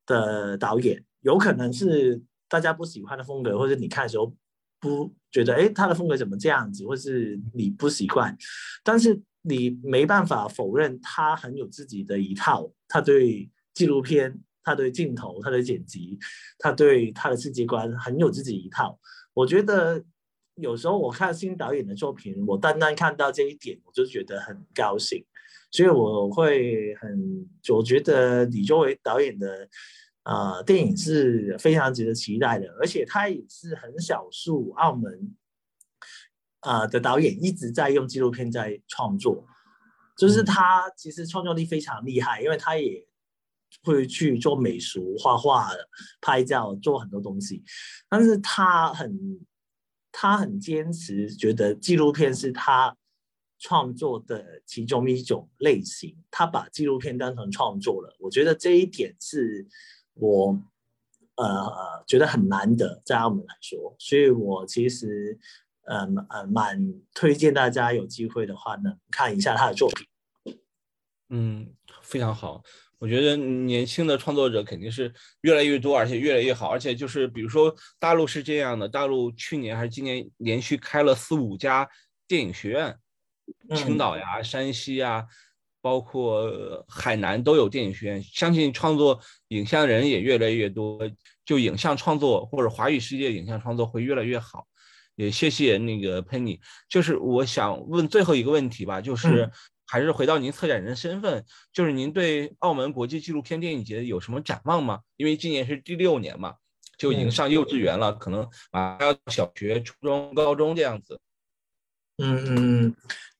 的导演，有可能是大家不喜欢的风格，或者你看的时候。不觉得哎，他的风格怎么这样子，或是你不习惯，但是你没办法否认他很有自己的一套。他对纪录片，他对镜头，他的剪辑，他对他的世界观很有自己一套。我觉得有时候我看新导演的作品，我单单看到这一点，我就觉得很高兴。所以我会很，我觉得你作为导演的。呃，电影是非常值得期待的，而且他也是很少数澳门，呃的导演一直在用纪录片在创作，就是他其实创作力非常厉害，因为他也会去做美术、画画、拍照，做很多东西，但是他很他很坚持，觉得纪录片是他创作的其中一种类型，他把纪录片当成创作了，我觉得这一点是。我呃觉得很难得，在澳门来说，所以我其实呃呃蛮推荐大家有机会的话呢，看一下他的作品。嗯，非常好。我觉得年轻的创作者肯定是越来越多，而且越来越好。而且就是比如说大陆是这样的，大陆去年还是今年连续开了四五家电影学院，青岛呀、山西呀。包括海南都有电影学院，相信创作影像人也越来越多，就影像创作或者华语世界影像创作会越来越好。也谢谢那个 Penny，就是我想问最后一个问题吧，就是还是回到您策展人身份，就是您对澳门国际纪录片电影节有什么展望吗？因为今年是第六年嘛，就已经上幼稚园了，可能马上要小学、初中、高中这样子。嗯嗯嗯。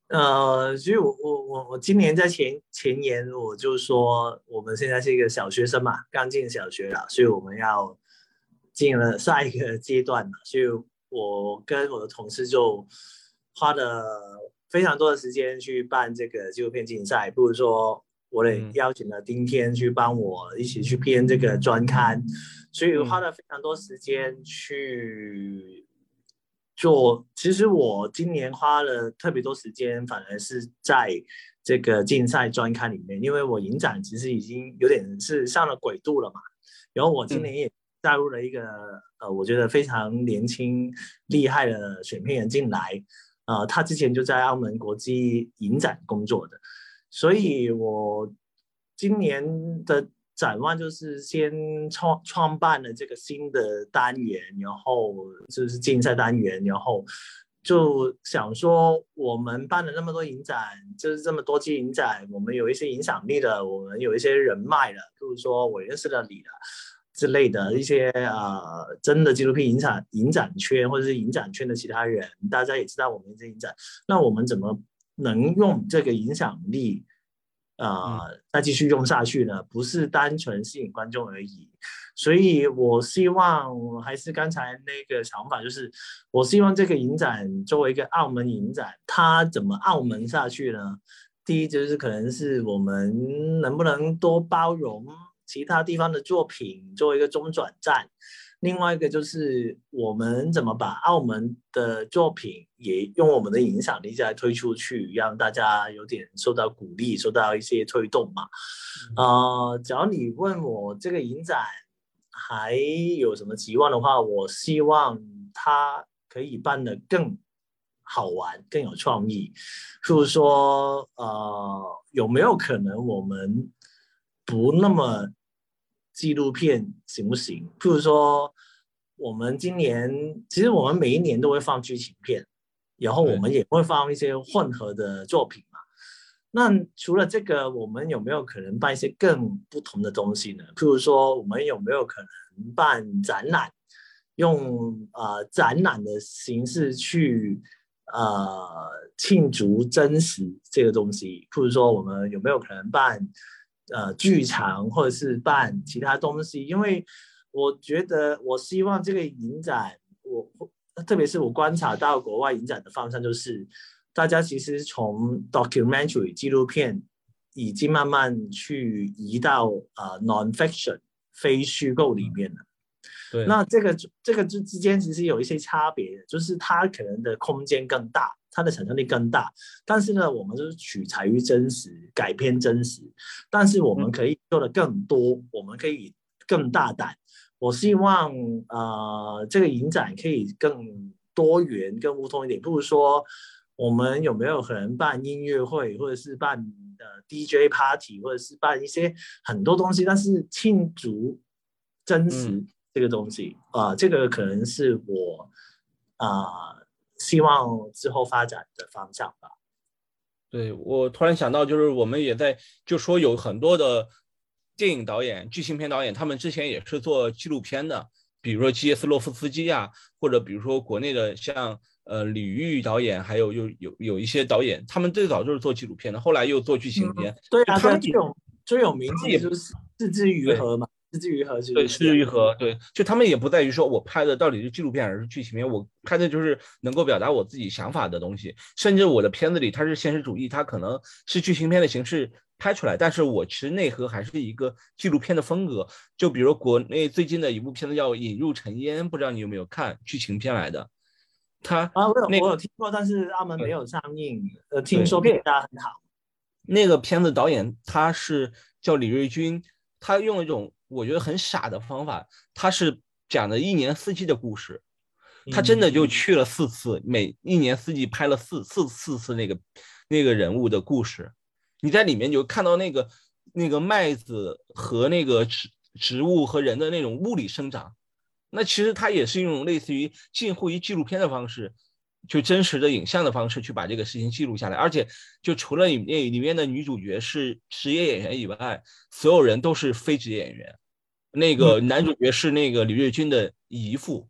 呃，所以我我我我今年在前前年我就说，我们现在是一个小学生嘛，刚进小学了，所以我们要进了下一个阶段嘛，所以我跟我的同事就花了非常多的时间去办这个纪录片竞赛，不如说我也邀请了丁天去帮我一起去编这个专刊，所以花了非常多时间去。做其实我今年花了特别多时间，反而是在这个竞赛专刊里面，因为我影展其实已经有点是上了轨道了嘛。然后我今年也加入了一个呃，我觉得非常年轻厉害的选片人进来，呃，他之前就在澳门国际影展工作的，所以我今年的。展望就是先创创办了这个新的单元，然后就是竞赛单元，然后就想说我们办了那么多影展，就是这么多期影展，我们有一些影响力的，我们有一些人脉的，比如说我认识了你了之类的一些呃真的纪录片影展影展圈或者是影展圈的其他人，大家也知道我们这影展，那我们怎么能用这个影响力？呃，再继续用下去呢，不是单纯吸引观众而已，所以我希望还是刚才那个想法，就是我希望这个影展作为一个澳门影展，它怎么澳门下去呢？第一就是可能是我们能不能多包容其他地方的作品，作为一个中转站。另外一个就是我们怎么把澳门的作品也用我们的影响力再推出去，让大家有点受到鼓励，受到一些推动嘛。呃，只要你问我这个影展还有什么期望的话，我希望它可以办得更好玩、更有创意。就是说，呃，有没有可能我们不那么？纪录片行不行？譬如说，我们今年其实我们每一年都会放剧情片，然后我们也会放一些混合的作品嘛。那除了这个，我们有没有可能办一些更不同的东西呢？譬如说，我们有没有可能办展览，用呃展览的形式去呃庆祝真实这个东西？譬如说，我们有没有可能办呃剧场，或者是办其他东西？因为我觉得，我希望这个影展，我特别是我观察到国外影展的方向，就是大家其实从 documentary 纪录片已经慢慢去移到呃 nonfiction 非虚构里面了。对，那这个这个之之间其实有一些差别，就是它可能的空间更大，它的想象力更大。但是呢，我们是取材于真实，改编真实，但是我们可以做的更多，我们可以更大胆。我希望呃这个影展可以更多元、更互通一点。不如说，我们有没有可能办音乐会，或者是办呃 DJ party，或者是办一些很多东西，但是庆祝真实这个东西啊，这个可能是我啊希望之后发展的方向吧。对我突然想到，就是我们也在就说有很多的。电影导演、剧情片导演，他们之前也是做纪录片的，比如说基耶斯洛夫斯基啊，或者比如说国内的像呃李玉导演，还有又有有一些导演，他们最早就是做纪录片的，后来又做剧情片。对啊，他们最有最有名气就是自之于和嘛，自之于和是。对，之于和，对，就他们也不在于说我拍的到底是纪录片还是剧情片，我拍的就是能够表达我自己想法的东西，甚至我的片子里它是现实主义，它可能是剧情片的形式。拍出来，但是我其实内核还是一个纪录片的风格。就比如国内最近的一部片子叫《引入尘烟》，不知道你有没有看？剧情片来的。他啊，我有我有听过，但是他们没有上映。呃，听说评价很好。那个片子导演他是叫李瑞军，他用一种我觉得很傻的方法，他是讲的一年四季的故事。他真的就去了四次，每一年四季拍了四四四次那个那个人物的故事。你在里面就看到那个那个麦子和那个植植物和人的那种物理生长，那其实它也是一种类似于近乎于纪录片的方式，就真实的影像的方式去把这个事情记录下来。而且就除了里面里面的女主角是职业演员以外，所有人都是非职业演员。那个男主角是那个李瑞军的姨父，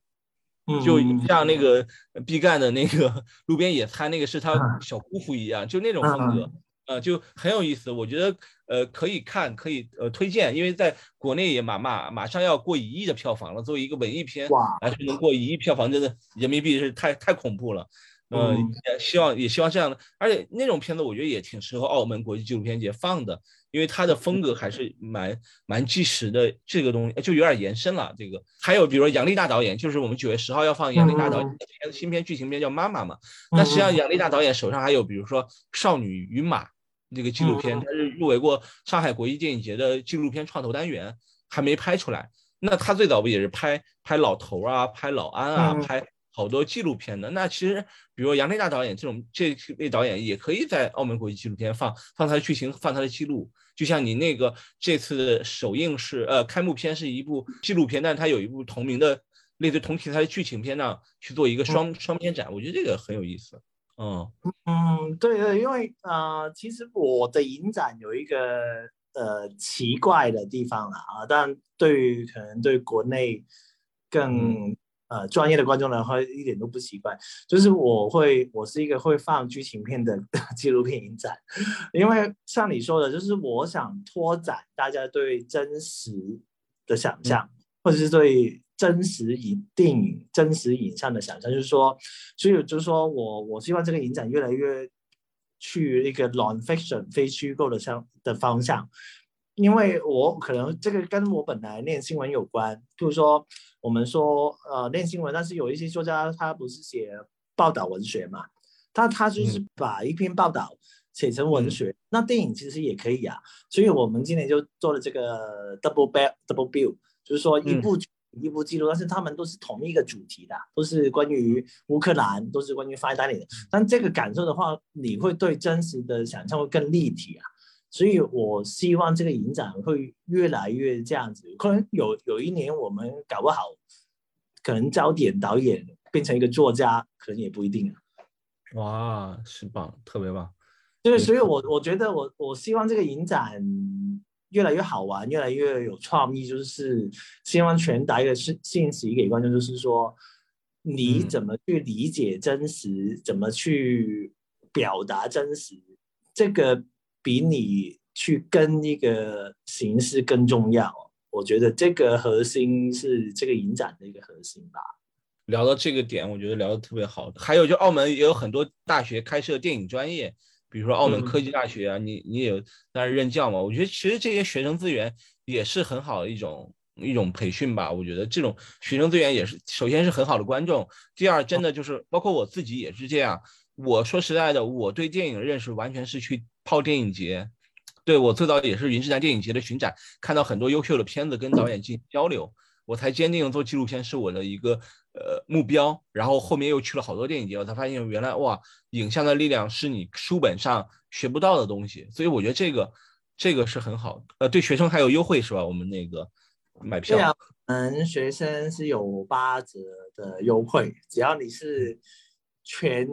就像那个毕赣的那个 (laughs) 路边野餐那个是他小姑父一样，就那种风格。呃，就很有意思，我觉得呃可以看，可以呃推荐，因为在国内也马马马上要过一亿的票房了。作为一个文艺片，哇，还是能过一亿票房，真的人民币是太太恐怖了。嗯，也希望也希望这样的，而且那种片子我觉得也挺适合澳门国际纪录片节放的，因为它的风格还是蛮蛮纪实的。这个东西就有点延伸了。这个还有比如说杨丽大导演，就是我们九月十号要放杨丽大导演的新片剧情片叫《妈妈》嘛。那实际上杨丽大导演手上还有比如说《少女与马》。这个纪录片，它是入围过上海国际电影节的纪录片创投单元，还没拍出来。那他最早不也是拍拍老头啊，拍老安啊，拍好多纪录片的。那其实，比如杨丽娜导演这种这位导演，也可以在澳门国际纪录片放放他的剧情，放他的记录。就像你那个这次首映是呃开幕片是一部纪录片，但是他有一部同名的类似同题材的剧情片呢，去做一个双双片展，我觉得这个很有意思。嗯。嗯，对对，因为呃，其实我的影展有一个呃奇怪的地方了啊，但对于可能对国内更呃专业的观众来说一点都不奇怪，就是我会我是一个会放剧情片的 (laughs) 纪录片影展，因为像你说的，就是我想拓展大家对真实的想象，或者是对。真实影电影、真实影像的想象，就是说，所以就是说我我希望这个影展越来越去一个 non-fiction 非虚构的向的方向，因为我可能这个跟我本来念新闻有关，就是说我们说呃念新闻，但是有一些作家他不是写报道文学嘛，他他就是把一篇报道写成文学，那电影其实也可以啊，所以我们今年就做了这个 double bill double bill，就是说一部。一部记录，但是他们都是同一个主题的，都是关于乌克兰，都是关于 Fine Dining 的。但这个感受的话，你会对真实的想象会更立体啊。所以我希望这个影展会越来越这样子。可能有有一年我们搞不好，可能焦点导演变成一个作家，可能也不一定啊。哇，是棒，特别棒。对，所以我我觉得我我希望这个影展越来越好玩，越来越有创意，就是希望传达一个信信息给观众，就是说你怎么去理解真实，怎么去表达真实，这个比你去跟一个形式更重要。我觉得这个核心是这个影展的一个核心吧。聊到这个点，我觉得聊得特别好。还有就澳门也有很多大学开设电影专业。比如说澳门科技大学啊，你你也在任教嘛？我觉得其实这些学生资源也是很好的一种一种培训吧。我觉得这种学生资源也是，首先是很好的观众，第二真的就是包括我自己也是这样。我说实在的，我对电影的认识完全是去泡电影节，对我最早也是云之南电影节的巡展，看到很多优秀的片子，跟导演进行交流。我才坚定做纪录片是我的一个呃目标，然后后面又去了好多电影节，我才发现原来哇，影像的力量是你书本上学不到的东西，所以我觉得这个这个是很好，呃，对学生还有优惠是吧？我们那个买票，对啊，嗯，学生是有八折的优惠，只要你是全。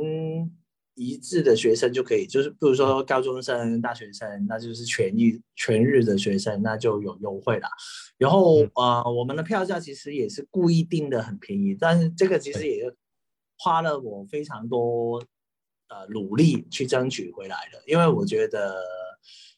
一致的学生就可以，就是比如说高中生、大学生，那就是全日全日的学生，那就有优惠啦。然后呃，我们的票价其实也是故意定的很便宜，但是这个其实也花了我非常多呃努力去争取回来的。因为我觉得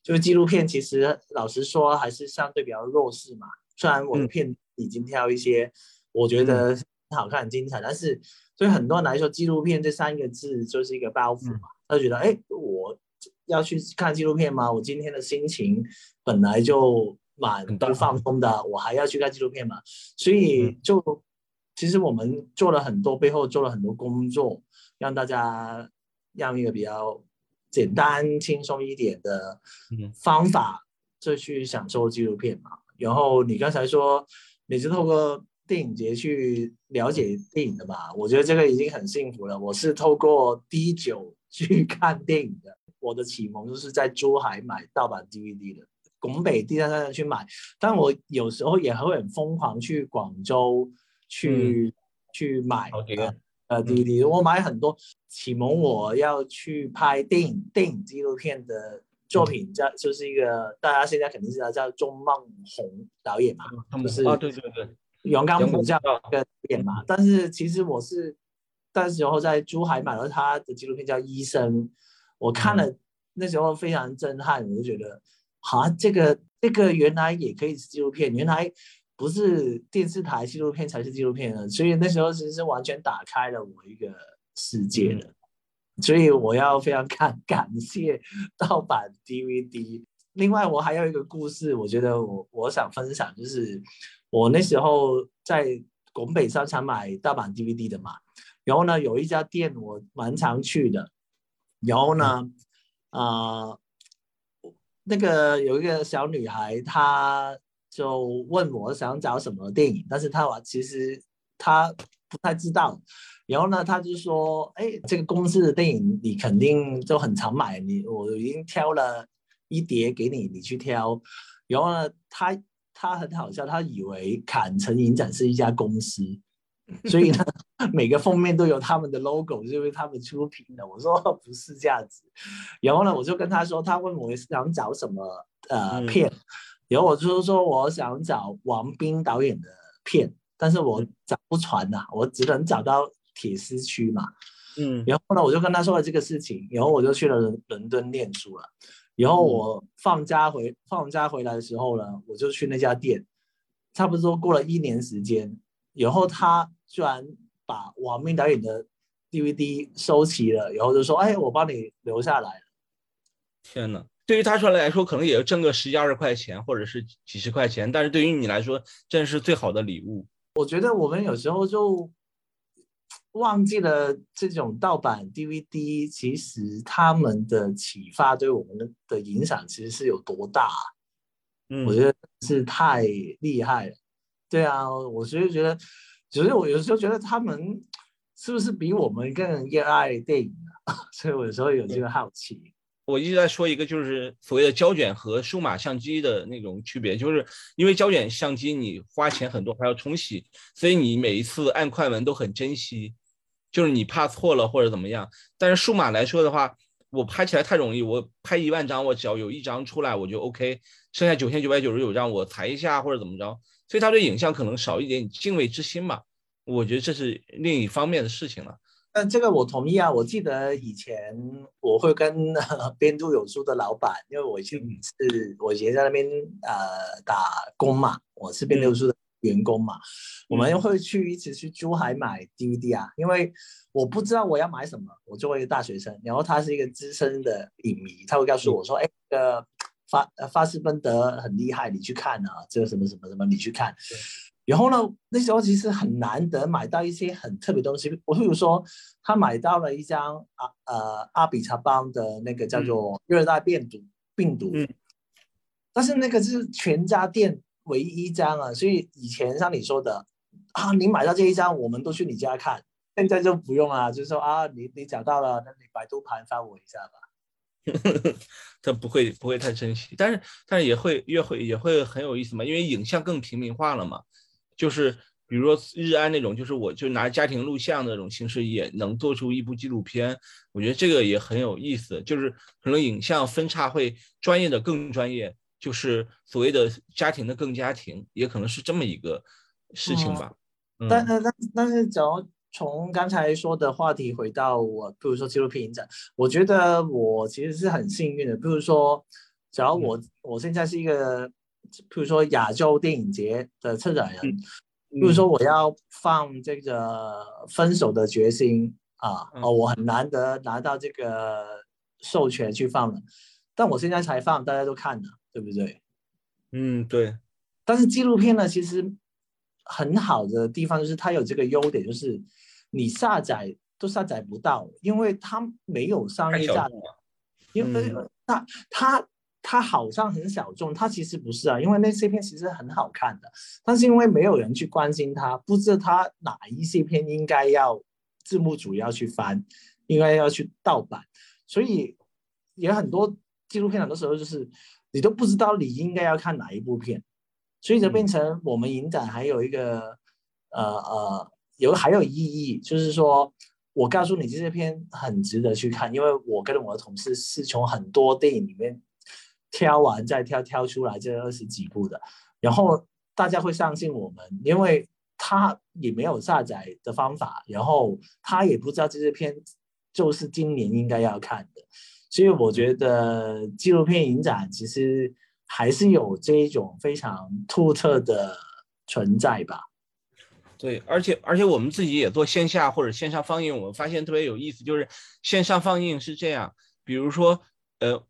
就是纪录片，其实老实说还是相对比较弱势嘛。虽然我的片已经挑一些我觉得好看、精彩，但是。所以很多人来说，纪录片这三个字就是一个包袱嘛。他就觉得，哎，我要去看纪录片吗？我今天的心情本来就蛮不放松的，我还要去看纪录片嘛？所以就其实我们做了很多，背后做了很多工作，让大家让一个比较简单、轻松一点的方法，就去享受纪录片嘛。然后你刚才说，你是透过。电影节去了解电影的吧，我觉得这个已经很幸福了。我是透过 D 九 (laughs) 去看电影的，我的启蒙就是在珠海买盗版 DVD 的，拱北第三站去买。但我有时候也会很疯狂去广州去去买呃 DVD，我买很多。启蒙我要去拍电影电影纪录片的作品，叫就是一个大家现在肯定知道叫钟孟宏导演嘛，就是啊对对对。袁刚普这样个演嘛，但是其实我是那时候在珠海买了他的纪录片叫《医生》，我看了那时候非常震撼，我就觉得，啊，这个这个原来也可以是纪录片，原来不是电视台纪录片才是纪录片呢，所以那时候其实是完全打开了我一个世界的，所以我要非常感 (laughs) 感谢盗版 DVD。另外，我还有一个故事，我觉得我我想分享，就是我那时候在拱北商场买盗版 DVD 的嘛，然后呢，有一家店我蛮常去的，然后呢，啊，那个有一个小女孩，她就问我想找什么电影，但是她我其实她不太知道，然后呢，她就说，哎，这个公司的电影你肯定就很常买，你我已经挑了。一叠给你，你去挑。然后呢，他他很好笑，他以为坎城影展是一家公司，所以呢，每个封面都有他们的 logo，就是他们出品的。我说不是这样子。然后呢，我就跟他说，他问我想找什么呃片，然后我就说我想找王斌导演的片，但是我找不传呐，我只能找到铁丝区嘛。嗯。然后呢，我就跟他说了这个事情，然后我就去了伦敦念书了。然后我放假回放假回来的时候呢，我就去那家店，差不多过了一年时间，然后他居然把王明导演的 DVD 收齐了，然后就说：“哎，我帮你留下来了。”天哪！对于他出来来说，可能也就挣个十几二十块钱，或者是几十块钱，但是对于你来说，真是最好的礼物。我觉得我们有时候就。忘记了这种盗版 DVD，其实他们的启发对我们的影响其实是有多大？嗯，我觉得是太厉害了。对啊，我所以觉得，只是我有时候觉得他们是不是比我们更热爱电影啊？(laughs) 所以我有时候有这个好奇。我一直在说一个，就是所谓的胶卷和数码相机的那种区别，就是因为胶卷相机你花钱很多，还要冲洗，所以你每一次按快门都很珍惜。就是你怕错了或者怎么样，但是数码来说的话，我拍起来太容易，我拍一万张，我只要有一张出来我就 OK，剩下九千九百九十九张我裁一下或者怎么着，所以他对影像可能少一点敬畏之心吧。我觉得这是另一方面的事情了。但这个我同意啊！我记得以前我会跟 (laughs) 编读有书的老板，因为我以前是我以前在那边呃打工嘛，我是编读有书的员工嘛，我们会去一起去珠海买 DVD 啊，因为我不知道我要买什么。我作为一个大学生，然后他是一个资深的影迷，他会告诉我说：“哎，这个发发斯奔德很厉害，你去看啊，这个什么什么什么，你去看。”然后呢，那时候其实很难得买到一些很特别东西。我比如说，他买到了一张啊呃阿比查邦的那个叫做热带病毒病毒，但是那个是全家店唯一一张啊。所以以前像你说的啊，你买到这一张，我们都去你家看。现在就不用了，就是说啊，你你找到了，那你百度盘发我一下吧。(laughs) 他不会不会太珍惜，但是但是也会越会也会很有意思嘛，因为影像更平民化了嘛。就是比如说日安那种，就是我就拿家庭录像那种形式也能做出一部纪录片，我觉得这个也很有意思。就是可能影像分叉会专业的更专业，就是所谓的家庭的更家庭，也可能是这么一个事情吧。但但但但是，只要从刚才说的话题回到我，比如说纪录片影展，我觉得我其实是很幸运的。比如说，只要我我现在是一个。比如说亚洲电影节的策展人，比如说我要放这个《分手的决心》啊，哦，我很难得拿到这个授权去放了，但我现在才放，大家都看了，对不对？嗯，对。但是纪录片呢，其实很好的地方就是它有这个优点，就是你下载都下载不到，因为它没有商业价值，因为它它。它好像很小众，它其实不是啊，因为那些片其实很好看的，但是因为没有人去关心它，不知道它哪一些片应该要字幕组要去翻，应该要去盗版，所以也很多纪录片很多时候就是你都不知道你应该要看哪一部片，所以就变成我们影展还有一个呃呃有还有意义，就是说我告诉你这些片很值得去看，因为我跟我的同事是从很多电影里面。挑完再挑，挑出来这二十几部的，然后大家会相信我们，因为他也没有下载的方法，然后他也不知道这些片就是今年应该要看的，所以我觉得纪录片影展其实还是有这一种非常独特的存在吧。对，而且而且我们自己也做线下或者线上放映，我们发现特别有意思，就是线上放映是这样，比如说呃，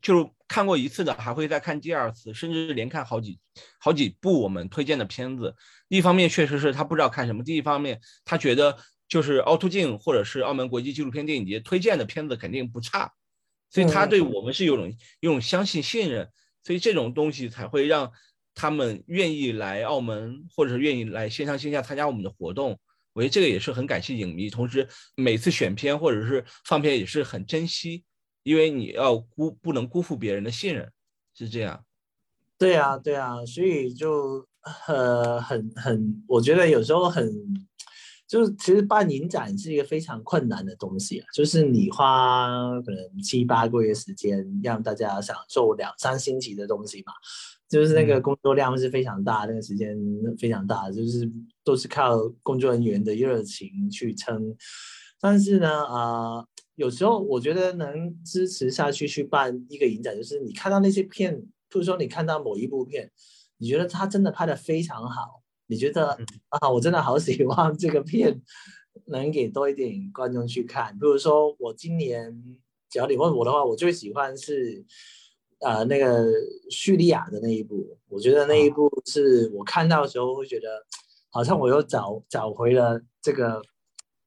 就。看过一次的还会再看第二次，甚至连看好几好几部我们推荐的片子。一方面确实是他不知道看什么，第一方面他觉得就是凹凸镜或者是澳门国际纪录片电影节推荐的片子肯定不差，所以他对我们是有种有种相信信任，所以这种东西才会让他们愿意来澳门，或者是愿意来线上线下参加我们的活动。我觉得这个也是很感谢影迷，同时每次选片或者是放片也是很珍惜。因为你要辜不能辜负别人的信任，是这样。对啊，对啊，所以就呃很很，我觉得有时候很，就是其实办影展是一个非常困难的东西啊，就是你花可能七八个月时间让大家享受两三星期的东西嘛，就是那个工作量是非常大，那个时间非常大，就是都是靠工作人员的热情去撑。但是呢，呃。有时候我觉得能支持下去去办一个影展，就是你看到那些片，比如说你看到某一部片，你觉得他真的拍的非常好，你觉得啊，我真的好喜欢 (laughs) 这个片，能给多一点观众去看。比如说我今年，只要你问我的话，我最喜欢是呃那个叙利亚的那一部，我觉得那一部是我看到的时候会觉得，好像我又找找回了这个。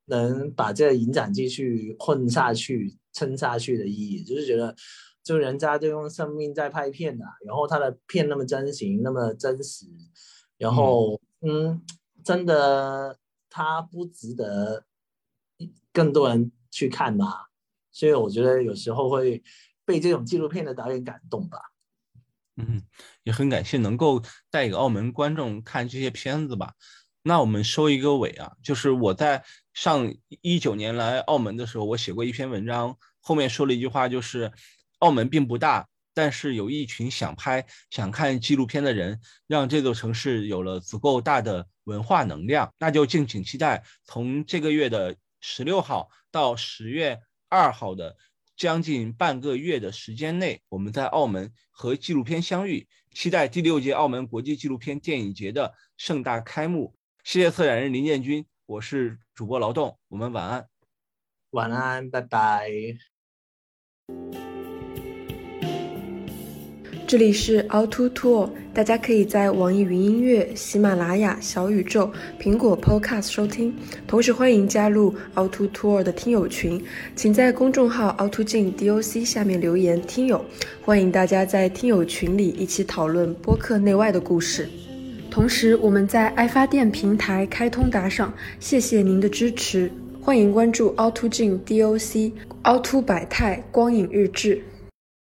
能把这个影展继续混下去、撑下去的意义，就是觉得，就人家就用生命在拍片的，然后他的片那么真情、那么真实，然后嗯，真的他不值得更多人去看吧？所以我觉得有时候会被这种纪录片的导演感动吧。嗯，也很感谢能够带给澳门观众看这些片子吧。那我们收一个尾啊，就是我在上一九年来澳门的时候，我写过一篇文章，后面说了一句话，就是澳门并不大，但是有一群想拍、想看纪录片的人，让这座城市有了足够大的文化能量。那就敬请期待，从这个月的十六号到十月二号的将近半个月的时间内，我们在澳门和纪录片相遇。期待第六届澳门国际纪录片电影节的盛大开幕。谢谢策展人林建军，我是主播劳动，我们晚安，晚安，拜拜。这里是凹凸兔大家可以在网易云音乐、喜马拉雅、小宇宙、苹果 Podcast 收听，同时欢迎加入凹凸兔的听友群，请在公众号凹凸镜 DOC 下面留言“听友”，欢迎大家在听友群里一起讨论播客内外的故事。同时，我们在爱发电平台开通打赏，谢谢您的支持。欢迎关注凹凸镜 DOC、凹凸百态光影日志。